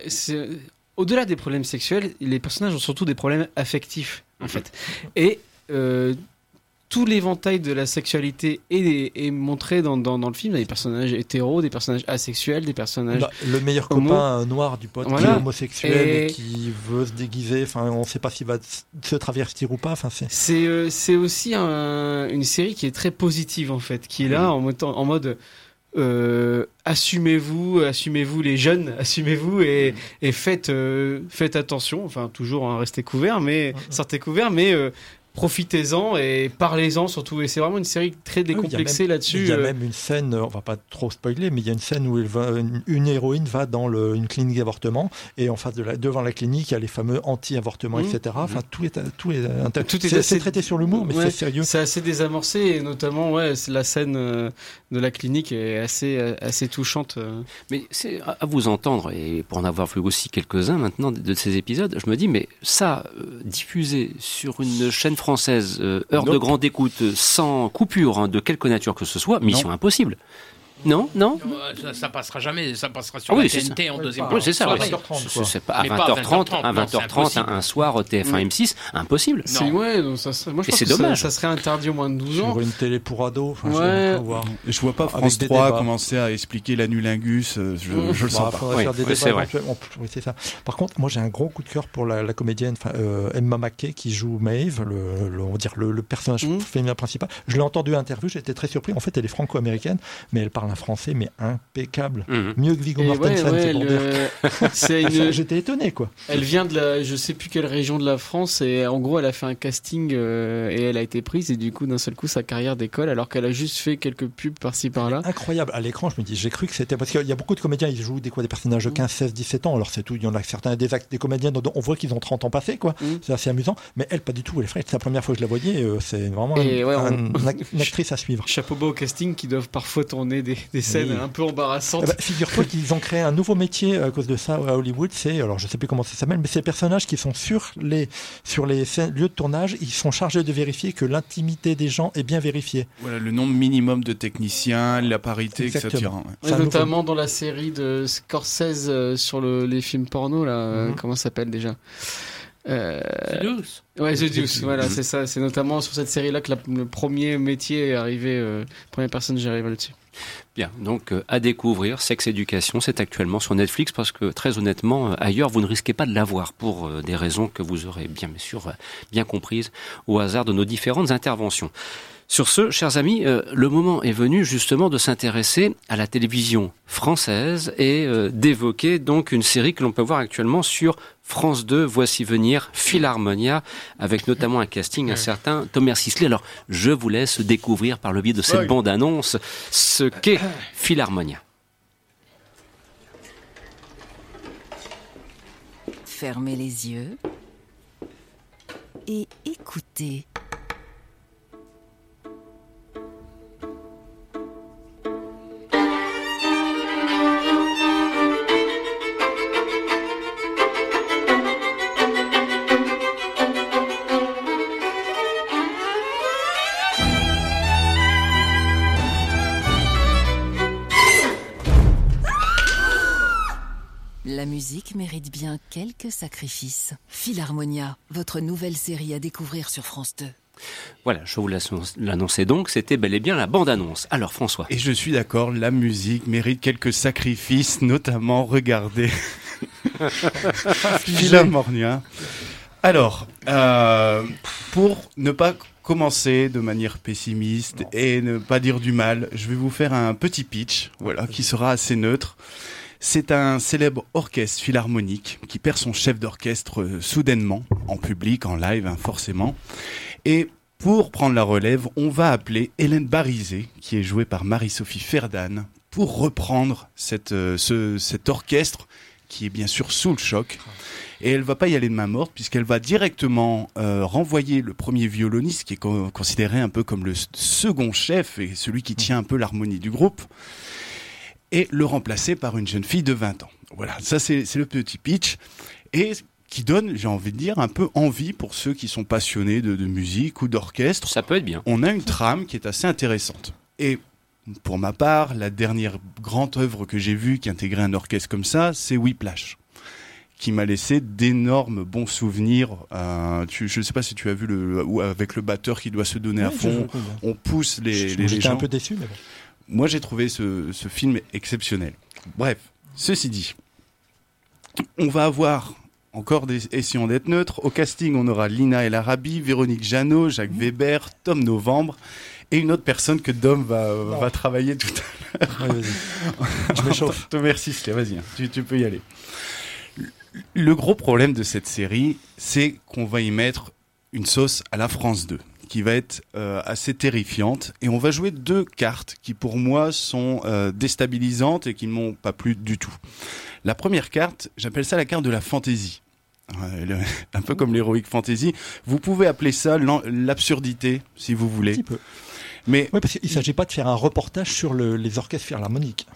au-delà des problèmes sexuels, les personnages ont surtout des problèmes affectifs, en fait. Et euh, tout l'éventail de la sexualité est, est montré dans, dans, dans le film. Il y a des personnages hétéros, des personnages asexuels, des personnages. Bah, le meilleur homo. copain euh, noir du pote qui est homosexuel et, Et- qui veut se déguiser. Enfin, on ne sait pas s'il va se travestir ou pas. Enfin, c'est C'est euh, aussi un- une série qui est très positive en fait, qui est là en mode, en mode euh, assumez-vous, assumez-vous les jeunes, assumez-vous et, et faites euh, faites attention. Enfin toujours hein, restez couverts, mais sortez couverts, mais euh, profitez-en et parlez-en surtout. Et c'est vraiment une série très Ah oui, décomplexée là-dessus. Il y a euh. même une scène, euh, on va pas trop spoiler, mais il y a une scène où elle va- une, une héroïne va dans le- une clinique d'avortement et en face de la, devant la clinique, il y a les fameux anti-avortements, Mhm. etc. Enfin, tout est, tout est, Tout est c'est- assez- traité sur l'humour, mais Ouais, c'est sérieux. C'est assez désamorcé et notamment ouais, c'est la scène euh, de la clinique est assez euh, assez touchante. euh. Mais c'est à vous entendre, et pour en avoir vu aussi quelques-uns maintenant de, ces épisodes, je me dis, mais ça, euh, diffusé sur une chaîne française, euh, heure de grande écoute, sans coupure hein, de quelque nature que ce soit, mission impossible. Non, non Euh, Ça, ça passera jamais, ça passera sur Ah oui, la c'est TNT ça. en deuxième Oui, c'est ça. ouais. 20h30, C'est- pas à Mais pas à 20h30, 20h30, à non, c'est 20h30, un, soir TF1 M6, impossible. C'est ouais, donc ça serait- moi je Et pense c'est que ça- dommage. Ça, serait interdit au moins de 12 ans. Sur une télé pour ados, enfin, Ouais. pas voir. Et je vois pas France des 3 débats. commencer à expliquer l'anulingus, euh, je, Mmh. je le Bah, sens pas. faudrait Oui, faire des oui, c'est vrai. Oui, ça. Par contre, moi j'ai un gros coup de cœur pour la, la comédienne euh, Emma Mackey qui joue Maeve, le, le- on va dire le, le personnage Mhm. féminin principal. Je l'ai entendu à interview, j'étais très surpris. En fait, elle est franco-américaine, mais elle parle un français mais impeccable, Mhm. mieux que Viggo Et ouais, Mortensen. ouais, c'est pour le- une- J'étais étonné quoi. Elle vient de la, je sais plus quelle région de la France et en gros elle a fait un casting euh, et elle a été prise et du coup d'un seul coup sa carrière décolle alors qu'elle a juste fait quelques pubs par-ci par-là. Incroyable. À l'écran, je me dis, j'ai cru que c'était. Parce qu'il y a beaucoup de comédiens, ils jouent des, quoi, des personnages de 15, 16, 17 ans. Alors c'est tout. Il y en a certains, des, act- des comédiens dont on voit qu'ils ont 30 ans passés, quoi. Mm. C'est assez amusant. Mais elle, pas du tout. Elle est fraîche. C'est la première fois que je la voyais. euh, c'est vraiment Et un- ouais, on- un- une actrice à suivre. Chapeau bas au casting qui doivent parfois tourner des, des scènes Oui. un peu embarrassantes. Eh ben, Figure-toi qu'ils ont créé un nouveau métier à cause de ça à Hollywood. C'est, alors je sais plus comment ça s'appelle, mais ces personnages qui sont sur les, sur les scènes- lieux de tournage, ils sont chargés de vérifier que l'intimité des gens est bien vérifiée. Voilà, le nombre minimum de techniciens, la parité, etc. Exactement. ouais. Nouveau- notamment dans la série de Scorsese euh, sur le- les films porno là, euh, Mhm. comment ça s'appelle déjà Euh, C'est douce. Ouais, The The Deuce, Deuce. voilà, c'est ça. C'est notamment sur cette série-là que la- le premier métier est arrivé, euh, première personne j'y arrive là-dessus. Bien, donc euh, à découvrir, Sex Education, c'est actuellement sur Netflix parce que très honnêtement, euh, ailleurs, vous ne risquez pas de l'avoir pour euh, des raisons que vous aurez bien sûr bien comprises au hasard de nos différentes interventions. Sur ce, chers amis, euh, le moment est venu justement de s'intéresser à la télévision française et euh, d'évoquer donc une série que l'on peut voir actuellement sur France 2. Voici venir Philharmonia, avec notamment un casting un certain Thomas Sisley. Alors, je vous laisse découvrir par le biais de cette Oui. bande-annonce ce qu'est Philharmonia. Fermez les yeux et écoutez. Musique mérite bien quelques sacrifices. Philharmonia, votre nouvelle série à découvrir sur France 2. Voilà, je vous l'annonçais donc, c'était bel et bien la bande-annonce. Alors François. Et je suis d'accord, la musique mérite quelques sacrifices, notamment regardez Philharmonia. Alors, euh, pour ne pas commencer de manière pessimiste et ne pas dire du mal, je vais vous faire un petit pitch, voilà, qui sera assez neutre. C'est un célèbre orchestre philharmonique qui perd son chef d'orchestre euh, soudainement, en public, en live, hein, forcément. Et pour prendre la relève, on va appeler Hélène Barizé, qui est jouée par Marie-Sophie Ferdan, pour reprendre euh, ce, cet orchestre qui est bien sûr sous le choc. Et elle va pas y aller de main morte puisqu'elle va directement euh, renvoyer le premier violoniste qui est considéré un peu comme le second chef et celui qui tient un peu l'harmonie du groupe et le remplacer par une jeune fille de 20 ans. Voilà, ça c'est le petit pitch. Et qui donne, j'ai envie de dire, un peu envie pour ceux qui sont passionnés de, musique ou d'orchestre. Ça peut être bien. On a une trame qui est assez intéressante. Et pour ma part, la dernière grande œuvre que j'ai vue qui intégrait un orchestre comme ça, c'est Whiplash qui m'a laissé d'énormes bons souvenirs. Euh, tu, je ne sais pas si tu as vu le, ou avec le batteur qui doit se donner à fond. On pousse les, les, J'étais un peu déçu, mais bon. Moi, j'ai trouvé ce, film exceptionnel. Bref, ceci dit, on va avoir encore des essayons d'être neutres. Au casting, on aura Lina El Arabi, Véronique Jeannot, Jacques Weber, Tom Novembre et une autre personne que Dom va, va travailler tout à l'heure. Je m'échauffe. Merci, vas-y, hein. tu, tu peux y aller. Le gros problème de cette série, c'est qu'on va y mettre une sauce à la France 2 qui va être euh, assez terrifiante. Et on va jouer deux cartes qui pour moi sont euh, déstabilisantes et qui ne m'ont pas plu du tout. La première carte, j'appelle ça la carte de la fantaisie. un peu comme l'héroïque fantasy. Vous pouvez appeler ça l'absurdité, si vous voulez. Un petit peu. Mais oui, parce qu'il ne s'agit pas de faire un reportage sur les orchestres philharmoniques.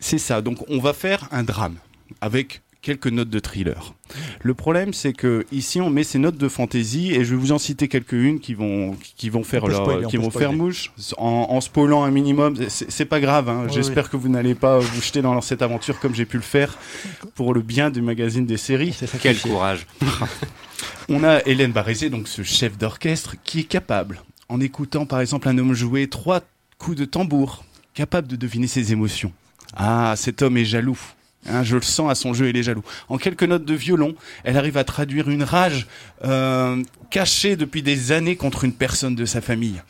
C'est ça. Donc on va faire un drame avec quelques notes de thriller. Le problème, c'est que ici, on met ces notes de fantaisie et je vais vous en citer quelques-unes qui vont qui vont faire leur, qui vont faire mouche en, en spoilant un minimum. C'est pas grave. Hein. J'espère que vous n'allez pas vous jeter dans cette aventure comme j'ai pu le faire pour le bien du magazine des séries. Quel courage. on a Hélène Barézé, donc ce chef d'orchestre, qui est capable, en écoutant par exemple un homme jouer trois coups de tambour, capable de deviner ses émotions. Ah, cet homme est jaloux. Hein, je le sens à son jeu, il est jaloux. En quelques notes de violon, elle arrive à traduire une rage euh, cachée depuis des années contre une personne de sa famille.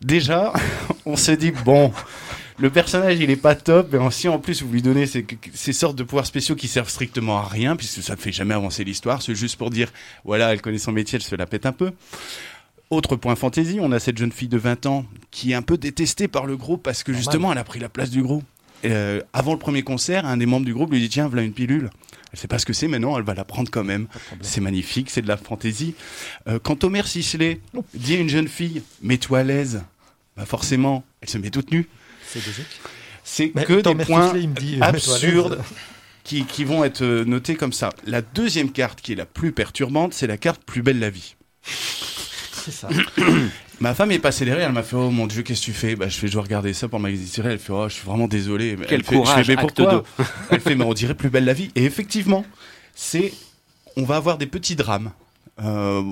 Déjà, on se dit bon, le personnage il est pas top, mais si en plus vous lui donnez ces, ces, sortes de pouvoirs spéciaux qui servent strictement à rien, puisque ça ne fait jamais avancer l'histoire, c'est juste pour dire voilà, elle connaît son métier, elle se la pète un peu. Autre point fantaisie, on a cette jeune fille de 20 ans qui est un peu détestée par le groupe parce que justement elle a pris la place du groupe. Euh, avant le premier concert, un des membres du groupe lui dit tiens, voilà une pilule. Elle sait pas ce que c'est, mais non, elle va la prendre quand même. C'est magnifique, c'est de la fantaisie. Euh, quand Omer Sisley dit à une jeune fille mets-toi à l'aise, bah forcément, elle se met toute nue. C'est que des points euh, absurdes qui, qui vont être notés comme ça. La deuxième carte qui est la plus perturbante, c'est la carte Plus belle la vie. C'est ça. Ma femme est passée derrière, elle m'a fait Oh mon dieu, qu'est-ce que tu fais? Bah, Je fais Je dois regarder ça pour ma Elle fait Oh, je suis vraiment désolé. Quel elle courage, fait, pourquoi? Elle fait Mais on dirait plus belle la vie. Et effectivement, c'est. On va avoir des petits drames. Euh,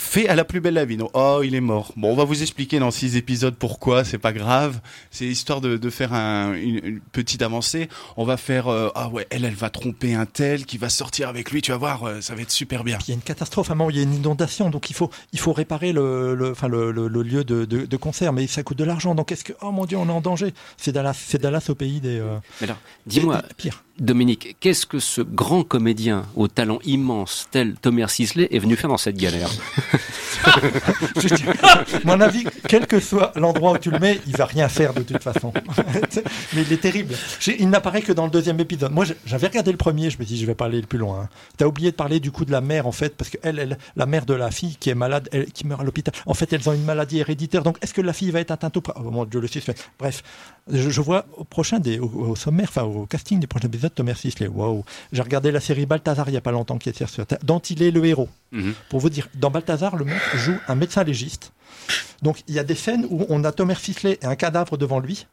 fait à la plus belle la vie. Non, oh, il est mort. Bon, on va vous expliquer dans six épisodes pourquoi, c'est pas grave. C'est histoire de, de faire un, une, petite avancée. On va faire, euh, ah ouais, elle, elle va tromper un tel qui va sortir avec lui, tu vas voir, euh, ça va être super bien. il y a une catastrophe, à un moment, il y a une inondation, donc il faut, il faut réparer le, le, enfin, le, le, lieu de, de, de, concert, mais ça coûte de l'argent. Donc est-ce que, oh mon dieu, on est en danger C'est Dallas, c'est Dallas au pays des. Euh, alors, dis-moi, pire. Dominique, qu'est-ce que ce grand comédien au talent immense tel Thomas Sisley est venu faire dans cette galère Mon avis, quel que soit l'endroit où tu le mets, il va rien faire de toute façon. Mais il est terrible. Il n'apparaît que dans le deuxième épisode. Moi, j'avais regardé le premier, je me dis, je vais pas aller le plus loin. Hein. Tu as oublié de parler du coup de la mère, en fait, parce que elle, la mère de la fille qui est malade, qui meurt à l'hôpital. En fait, elles ont une maladie héréditaire. Donc, est-ce que la fille va être atteinte au... Oh mon Dieu, le Bref, je, vois au prochain, au, sommaire, enfin au casting des prochains épisodes, Thomas Sisley. Waouh J'ai regardé la série Balthazar il y a pas longtemps qui est sur dont il est le héros. Mhm. Pour vous dire, dans Balthazar, le mec joue un médecin légiste. Donc il y a des scènes où on a Thomas Sisley et un cadavre devant lui.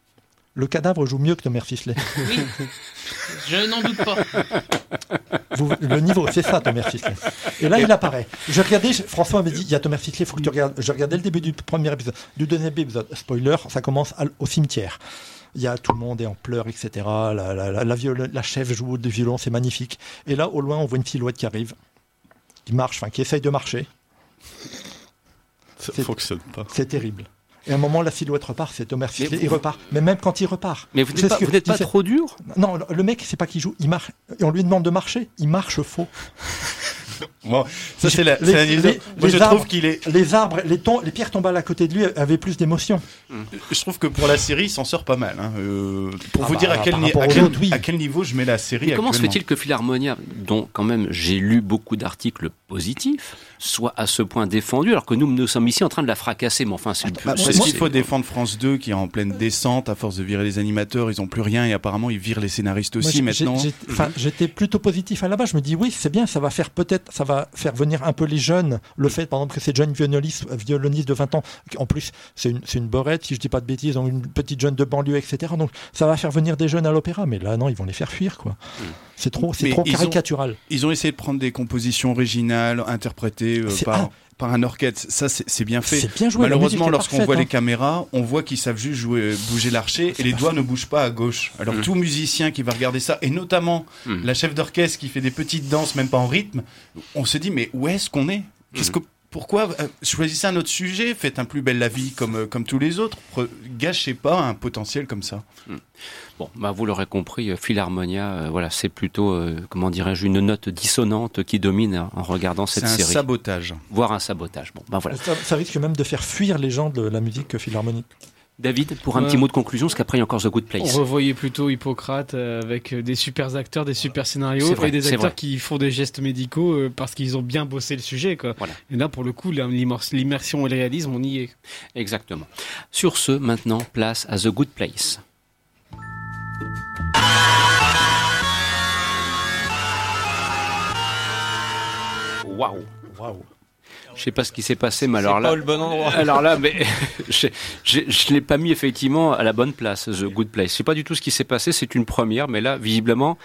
Le cadavre joue mieux que Thomas Sisley. Oui, je n'en doute pas. Vous- le niveau, c'est ça, Thomas Sisley. Et là, il apparaît. Je regardais, je- François m'avait dit, il y a Thomas Sisley, il faut que tu regardes. Je regardais le début du premier épisode. Du deuxième épisode, spoiler, ça commence à- au cimetière. Il y a tout le monde est en pleurs, etc. La, la, la, la, viol- la chef joue du violon, c'est magnifique. Et là, au loin, on voit une silhouette qui arrive, qui marche, enfin, qui essaye de marcher. Ça C'est- fonctionne pas. C'est terrible. Et à un moment, la silhouette repart, c'est Thomas Sisley, vous- il repart. Mais même quand il repart. Mais vous c'est n'êtes ce pas, vous trop dur? Non, le- le mec, c'est pas qu'il joue, il marche. Et on lui demande de marcher, il marche faux. Bon, ça c'est la, Les- c'est la news. les- Moi, les je arbres- trouve qu'il est. Les arbres, les, tons- les pierres tombales à côté de lui avaient plus d'émotion. Je trouve que pour la série, il s'en sort pas mal. hein. Euh, pour Ah vous bah, dire à quel, à, quel, autres, oui. à quel niveau je mets la série Mais comment se fait-il que Philharmonia, dont quand même j'ai lu beaucoup d'articles positifs, soit à ce point défendu, alors que nous, nous sommes ici en train de la fracasser Mais enfin, c'est Bah, Parce moi- qu'il faut défendre France 2 qui est en pleine descente à force de virer les animateurs, ils ont plus rien et apparemment ils virent les scénaristes Moi, aussi j'ai- maintenant. j'ai- enfin, J'étais plutôt positif à la base. Je me dis oui, c'est bien, ça va faire peut-être, ça va faire venir un peu les jeunes. Le fait, par exemple, que ces jeunes violonistes, violonistes de 20 ans, en plus, c'est une, c'est une borette, si je dis pas de bêtises, donc une petite jeune de banlieue, etc. Donc ça va faire venir des jeunes à l'opéra. Mais là, non, ils vont les faire fuir, quoi. C'est trop, c'est trop ils ont- caricatural. Ils ont essayé de prendre des compositions originales, interprétées euh, par, ah. par un orchestre. Ça, c'est bien fait. Bien joué. Malheureusement, lorsqu'on voit hein. les caméras, on voit qu'ils savent juste jouer, bouger l'archer et les doigts ne bougent pas à gauche. Alors Mm. tout musicien qui va regarder ça, et notamment Mm. la chef d'orchestre qui fait des petites danses, même pas en rythme, on se dit mais où est-ce qu'on est? Qu'est-ce que pourquoi euh, choisissez un autre sujet Faites un plus belle la vie comme, euh, comme tous les autres. Pre- Gâchez pas un potentiel comme ça. Bon, bah, vous l'aurez compris, euh, Philharmonia, euh, voilà, c'est plutôt, euh, comment dirais-je, une note dissonante qui domine en regardant C'est cette un série. sabotage. Voire un sabotage. Bon, ben voilà. Ça, ça risque même de faire fuir les gens de la musique philharmonique. David, pour un Ouais. petit mot de conclusion, parce qu'après il y a encore The Good On Place. revoyait plutôt Hippocrate euh, avec euh, des super acteurs, des super scénarios vrai, et des acteurs vrai. qui font des gestes médicaux euh, parce qu'ils ont bien bossé le sujet. Quoi. Voilà. Et là, pour le coup, l'immersion et le réalisme, on y est. Exactement. Sur ce, maintenant, place à The Good Place. Waouh Waouh. Je sais pas ce qui s'est passé, mais alors C'est là, pas le bon endroit. alors là, mais je, je, je l'ai pas mis effectivement à la bonne place, The Good Place. Je sais pas du tout ce qui s'est passé, c'est une première, mais là, visiblement,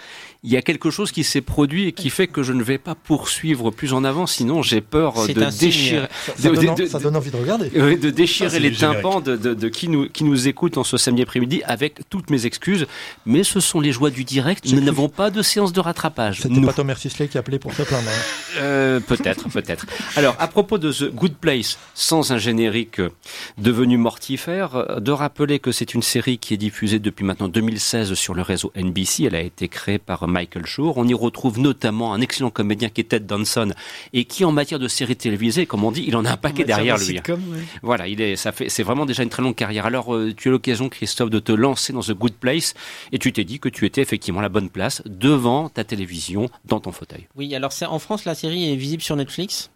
il y a quelque chose qui s'est produit et qui fait que je ne vais pas poursuivre plus en avant, sinon j'ai peur de déchirer, Ça, ça de- donne, de- ça de- donne envie de regarder. de déchirer les tympans de, de- de qui, nous, qui nous écoute en ce samedi après-midi avec toutes mes excuses. Mais ce sont les joies du direct. Nous n'avons pas de séance de rattrapage. C'était pas Thomas Sisley qui appelait pour se plaindre. hein. Euh, peut-être, peut-être. Alors, à propos de The Good Place, sans un générique euh, devenu mortifère, euh, de rappeler que c'est une série qui est diffusée depuis maintenant 2016 sur le réseau NBC. Elle a été créée par Michael Schur. On y retrouve notamment un excellent comédien qui est Ted Danson et qui, en matière de séries télévisées, comme on dit, il en a un paquet derrière lui. hein. Sitcom, ouais. Voilà, il est, ça fait, c'est vraiment déjà une très longue carrière. Alors, euh, tu as l'occasion, Christophe, de te lancer dans The Good Place, et tu t'es dit que tu étais effectivement à la bonne place, devant ta télévision, dans ton fauteuil. Oui, alors c'est en France, la série est visible sur Netflix.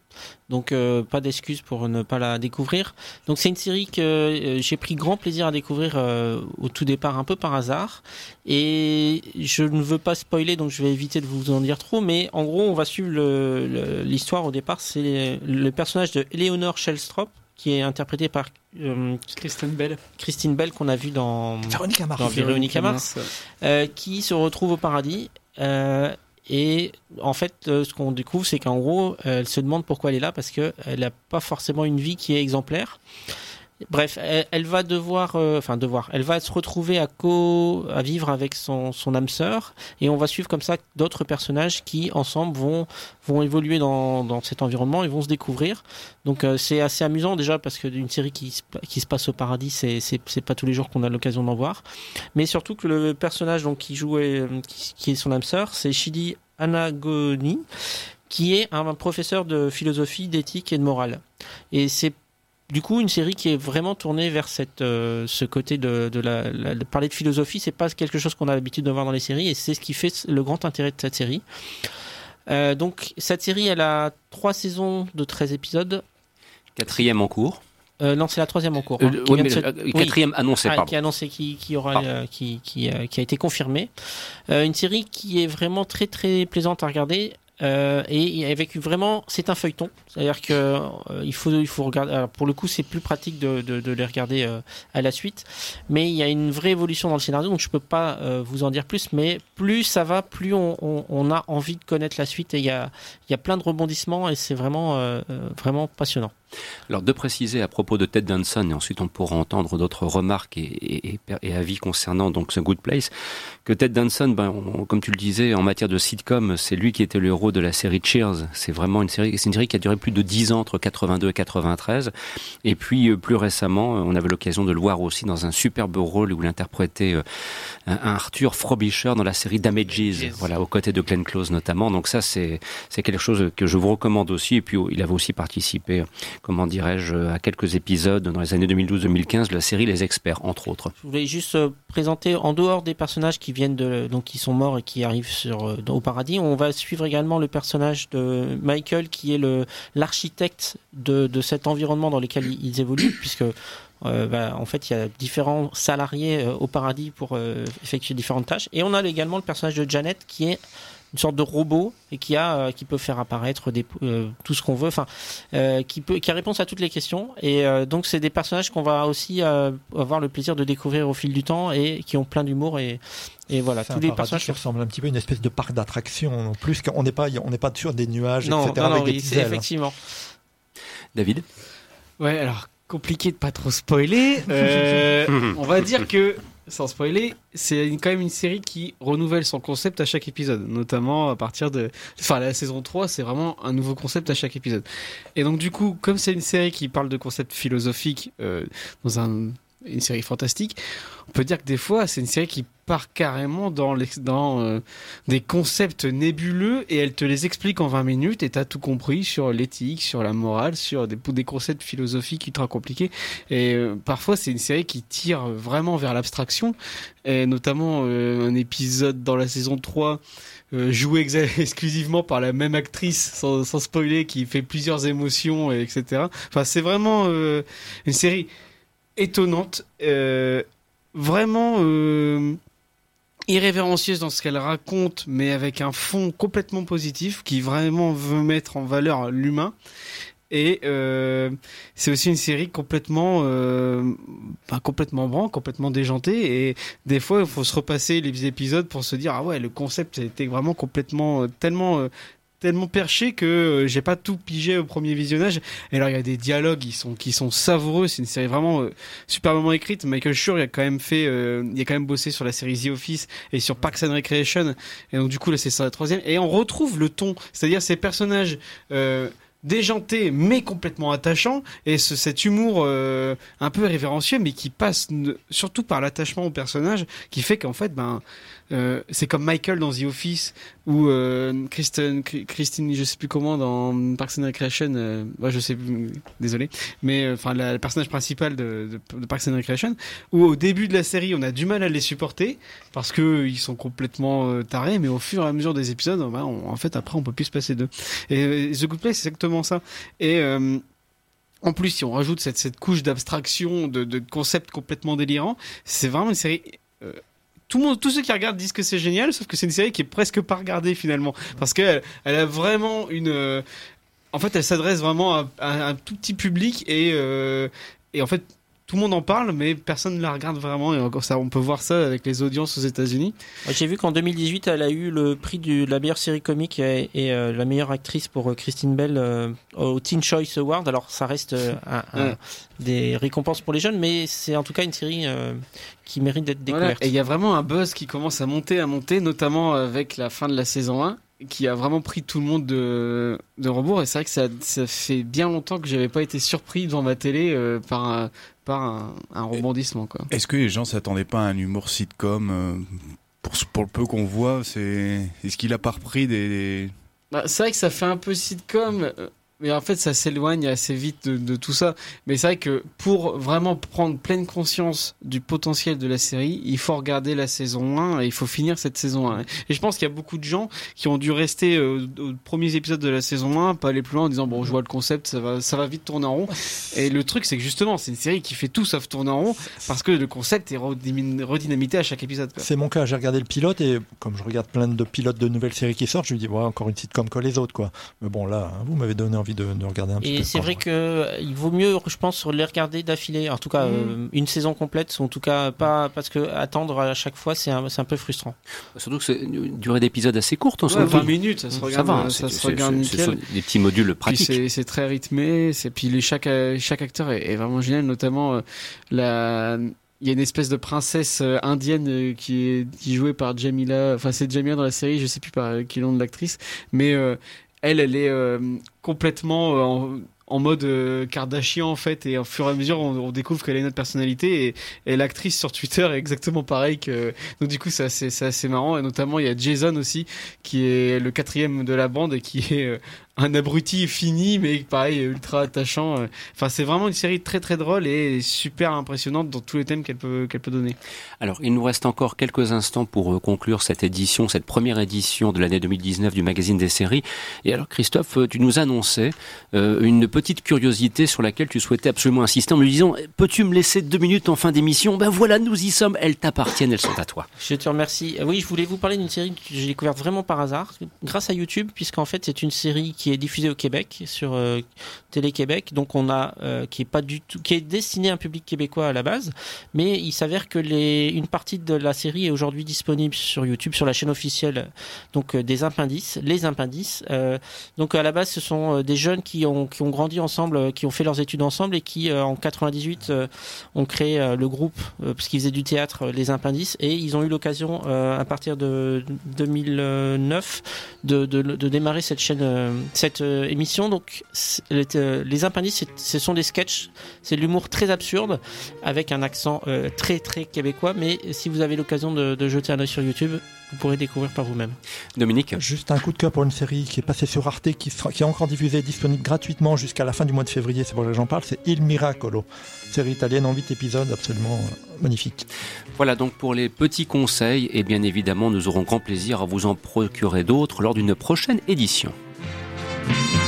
Donc euh, pas d'excuse pour ne pas la découvrir. Donc c'est une série que euh, j'ai pris grand plaisir à découvrir euh, au tout départ un peu par hasard et je ne veux pas spoiler donc je vais éviter de vous en dire trop mais en gros on va suivre l'histoire au départ c'est le personnage de Eleanor Shellstrop qui est interprétée par euh, Kristen Bell. Christine Bell qu'on a vu dans Véronique Mars. dans Véronica Mars euh, qui se retrouve au paradis. euh, et en fait, euh, ce qu'on découvre, c'est qu'en gros, elle se demande pourquoi elle est là parce que elle n'a pas forcément une vie qui est exemplaire. Bref, elle, va devoir, euh, enfin devoir, elle va se retrouver à co, à vivre avec son, son âme sœur, et on va suivre comme ça d'autres personnages qui ensemble vont vont évoluer dans, dans cet environnement et vont se découvrir. Donc euh, c'est assez amusant déjà parce que d'une série qui se, qui se passe au paradis, c'est c'est pas tous les jours qu'on a l'occasion d'en voir. Mais surtout que le personnage donc qui jouait, euh, qui, est son âme sœur, c'est Shidi Anagoni, qui est un, professeur de philosophie, d'éthique et de morale. Et c'est du coup une série qui est vraiment tournée vers cette, euh, ce côté de, de, la, la- de parler de philosophie. C'est pas quelque chose qu'on a l'habitude de voir dans les séries, et c'est ce qui fait le grand intérêt de cette série. Euh, donc cette série, elle a trois saisons de 13 épisodes. Quatrième en cours. Euh, non, c'est la troisième en cours. Hein, qui oui, vient de mais se- le- euh, oui. quatrième annoncé, Ah, qui est annoncé, qui, qui aura, euh, qui, qui, euh, qui a été confirmé. Une série qui est vraiment très très plaisante à regarder. Euh, et avec vraiment, c'est un feuilleton, c'est-à-dire que euh, il faut il faut regarder. alors, pour le coup, c'est plus pratique de, de, de les regarder euh, à la suite, mais il y a une vraie évolution dans le scénario, donc je peux pas euh, vous en dire plus. Mais plus ça va, plus on, on, on a envie de connaître la suite et il y a il y a plein de rebondissements et c'est vraiment euh, euh, vraiment passionnant. Alors de préciser à propos de Ted Danson, et ensuite on pourra entendre d'autres remarques et, et, et, et avis concernant donc ce Good Place, que Ted Danson, ben, on- comme tu le disais, en matière de sitcom, c'est lui qui était le héros de la série Cheers. C'est vraiment une série, une série qui a duré plus de 10 ans entre 82 et 93. Et puis euh, plus récemment, euh, on avait l'occasion de le voir aussi dans un superbe rôle où il interprétait euh, un, un Arthur Frobisher dans la série Damages, voilà, aux côtés de Glenn Close notamment. Donc ça, c'est c'est quelque chose que je vous recommande aussi. Et puis, oh, il avait aussi participé, comment dirais-je, à quelques épisodes dans les années 2012-2015 de la série Les Experts, entre autres. Je voulais juste euh, présenter en dehors des personnages qui viennent donc qui sont morts et qui arrivent euh, au paradis, on va suivre également le personnage de Michael qui est le l'architecte de, de cet environnement dans lequel ils, évoluent puisque euh, bah, en fait, il y a différents salariés euh, au paradis pour euh, effectuer différentes tâches. Et on a également le personnage de Janet qui est une sorte de robot et qui a euh, qui peut faire apparaître des, euh, tout ce qu'on veut, enfin euh, qui peut qui a réponse à toutes les questions. Et euh, donc c'est des personnages qu'on va aussi euh, avoir le plaisir de découvrir au fil du temps et qui ont plein d'humour et et voilà tous les personnages. qui ressemble un petit peu à une espèce de parc d'attractions. Plus qu'on n'est pas, on n'est pas sur des nuages, Non, etc. non, non, avec des oui, c'est ailes. effectivement. David? Ouais, alors compliqué de pas trop spoiler. Euh, on va dire que, sans spoiler, c'est quand même une série qui renouvelle son concept à chaque épisode, notamment à partir de, enfin la saison 3, c'est vraiment un nouveau concept à chaque épisode. Et donc du coup, comme c'est une série qui parle de concepts philosophiques euh, dans un, une série fantastique, on peut dire que des fois c'est une série qui part carrément dans, l'ex- dans euh, des concepts nébuleux et elle te les explique en 20 minutes et t'as tout compris sur l'éthique, sur la morale, sur des, des concepts philosophiques ultra compliqués. Et euh, parfois c'est une série qui tire vraiment vers l'abstraction, et notamment euh, un épisode dans la saison 3 euh, joué exclusivement par la même actrice, sans, sans spoiler, qui fait plusieurs émotions, et etc. Enfin, c'est vraiment euh, une série étonnante, euh, vraiment euh, irrévérencieuse dans ce qu'elle raconte, mais avec un fond complètement positif, qui vraiment veut mettre en valeur l'humain. Et euh, c'est aussi une série complètement, euh, pas complètement branle, complètement déjantée. Et des fois, il faut se repasser les épisodes pour se dire ah ouais, le concept était vraiment complètement, tellement, euh, tellement perché que euh, j'ai pas tout pigé au premier visionnage. Et alors il y a des dialogues qui sont savoureux. C'est une série vraiment euh, superbement écrite. Michael Schur a quand même fait, euh, il a quand même bossé sur la série The Office et sur Parks and Recreation. Et donc du coup là c'est sur la troisième. Et on retrouve le ton, c'est-à-dire ces personnages. Euh, déjanté mais complètement attachant et ce, cet humour un peu révérencieux mais qui passe surtout par l'attachement au personnage qui fait qu'en fait ben euh, c'est comme Michael dans The Office ou euh, Kristen Christine je sais plus comment dans Parks and Recreation euh, ouais, je sais plus désolé mais euh, enfin la- le personnage principal de, Parks and Recreation où au début de la série on a du mal à les supporter parce que ils sont complètement euh, tarés mais au fur et à mesure des épisodes ben, on- en fait après on peut plus se passer d'eux et The Good Place c'est exactement ça et en plus, si on rajoute cette, cette couche d'abstraction, de, de concepts complètement délirants, c'est vraiment une série. euh, tout le monde, tous ceux qui regardent disent que c'est génial, sauf que c'est une série qui est presque pas regardée finalement, parce qu'elle elle a vraiment une. euh, en fait, elle s'adresse vraiment à, à un tout petit public et euh, et en fait. Tout le monde en parle, mais personne ne la regarde vraiment. Et encore ça, on peut voir ça avec les audiences aux États-Unis. J'ai vu qu'en 2018, elle a eu le prix de la meilleure série comique et, et, euh, la meilleure actrice pour euh, Christine Bell euh, au Teen Choice Award. Alors, ça reste euh, un- un- Ouais. des récompenses pour les jeunes, mais c'est en tout cas une série qui mérite d'être Voilà. découverte. Et il y a vraiment un buzz qui commence à monter, à monter, notamment avec la fin de la saison 1, qui a vraiment pris tout le monde de, de rebours. Et c'est vrai que ça, ça fait bien longtemps que j'avais pas été surpris devant ma télé euh, par, un, par un, un rebondissement. Quoi. Est-ce que les gens s'attendaient pas à un humour sitcom euh, pour, le peu qu'on voit, c'est est-ce qu'il a pas repris des, des- Bah, c'est vrai que ça fait un peu sitcom. Mais en fait, ça s'éloigne assez vite de, de, tout ça. Mais c'est vrai que pour vraiment prendre pleine conscience du potentiel de la série, il faut regarder la saison 1 et il faut finir cette saison 1. Et je pense qu'il y a beaucoup de gens qui ont dû rester euh, aux premiers épisodes de la saison 1, pas aller plus loin en disant bon, je vois le concept, ça va, ça va vite tourner en rond. Et le truc, c'est que justement, c'est une série qui fait tout sauf tourner en rond parce que le concept est redynamité à chaque épisode. C'est mon cas. J'ai regardé le pilote et comme je regarde plein de pilotes de nouvelles séries qui sortent, je me dis ouais, encore une sitcom comme les autres quoi. Mais bon là, hein, vous m'avez donné envie de, de regarder un petit et peu. Et c'est vrai qu'il euh, vaut mieux, je pense, les regarder d'affilée. En tout cas, mm. euh, une saison complète, en tout cas pas parce que attendre à chaque fois, c'est un, un, peu frustrant. Surtout que c'est une durée d'épisode assez courte. En ouais, 20 minutes, ça se regarde. Ça, va, ça se regarde nickel. des petits modules pratiques. C'est très rythmé. Puis les, chaque chaque acteur est, est vraiment génial, notamment euh, la il y a une espèce de princesse indienne qui est qui est jouée par Jamila enfin c'est Jamila dans la série je sais plus par quel nom de l'actrice mais euh, elle, elle est euh, complètement euh, en, en mode euh, Kardashian en fait et au fur et à mesure on, on découvre qu'elle a une autre personnalité et, et l'actrice sur Twitter est exactement pareil que donc du coup c'est assez, assez marrant et notamment il y a Jason aussi qui est le quatrième de la bande et qui est un abruti fini mais pareil ultra attachant enfin c'est vraiment une série très très drôle et super impressionnante dans tous les thèmes qu'elle peut qu'elle peut donner. Alors il nous reste encore quelques instants pour euh, conclure cette édition cette première édition de l'année 2019 du magazine des séries. Et alors Christophe tu nous annonçais euh, une petite curiosité sur laquelle tu souhaitais absolument insister en me disant peux-tu me laisser deux minutes en fin d'émission? Ben voilà nous y sommes. Elles t'appartiennent elles sont à toi. Je te remercie. Oui je voulais vous parler d'une série que j'ai découverte vraiment par hasard grâce à YouTube puisqu'en fait c'est une série qui est diffusée au Québec sur euh, Télé Québec, donc on a euh, qui est pas du tout, qui est destiné à un public québécois à la base, mais il s'avère que les une partie de la série est aujourd'hui disponible sur YouTube sur la chaîne officielle donc euh, des Impendices, les Impendices. Donc à la base ce sont des jeunes qui ont qui ont grandi ensemble, qui ont fait leurs études ensemble et qui en 98 ont créé le groupe parce qu'ils faisaient du théâtre les Impendices. Et ils ont eu l'occasion à partir de 2009 de, de, de démarrer cette chaîne cette euh, émission. Donc, les, euh, les Impendices, ce sont des sketchs, c'est de l'humour très absurde, avec un accent euh, très très québécois. Mais si vous avez l'occasion de, de jeter un œil sur YouTube, vous pourrez découvrir par vous-même. Dominique Juste un coup de cœur pour une série qui est passée sur Arte, qui, sera, qui est encore diffusée, disponible gratuitement jusqu'à la fin du mois de février, c'est pour ça que j'en parle, c'est Il Miracolo. Série italienne en 8 épisodes, absolument magnifique. Voilà donc pour les petits conseils, et bien évidemment nous aurons grand plaisir à vous en procurer d'autres lors d'une prochaine édition. Thank you.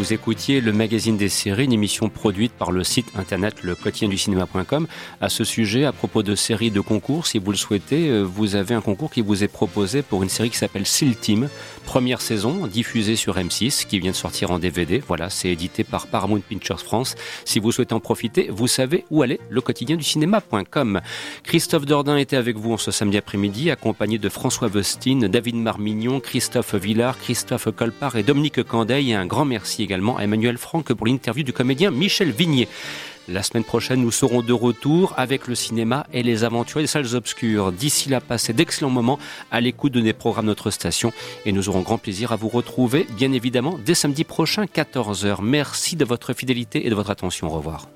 Vous écoutiez le magazine des séries, une émission produite par le site internet le quotidien du cinéma.com. À ce sujet, à propos de séries de concours, si vous le souhaitez, euh, vous avez un concours qui vous est proposé pour une série qui s'appelle Seal Team, première saison, diffusée sur M6, qui vient de sortir en DVD. Voilà, c'est édité par Paramount Pictures France. Si vous souhaitez en profiter, vous savez où aller, le quotidien du cinéma.com. Christophe Dordain était avec vous en ce samedi après-midi, accompagné de François Vestine, David Marmignon, Christophe Villard, Christophe Colpart et Dominique Candeil. Un grand merci également à Emmanuel Franck pour l'interview du comédien Michel Vignier. La semaine prochaine, nous serons de retour avec le cinéma et les aventures des salles obscures. D'ici là, passez d'excellents moments à l'écoute de nos programmes de notre station et nous aurons grand plaisir à vous retrouver, bien évidemment, dès samedi prochain, 14h. Merci de votre fidélité et de votre attention. Au revoir.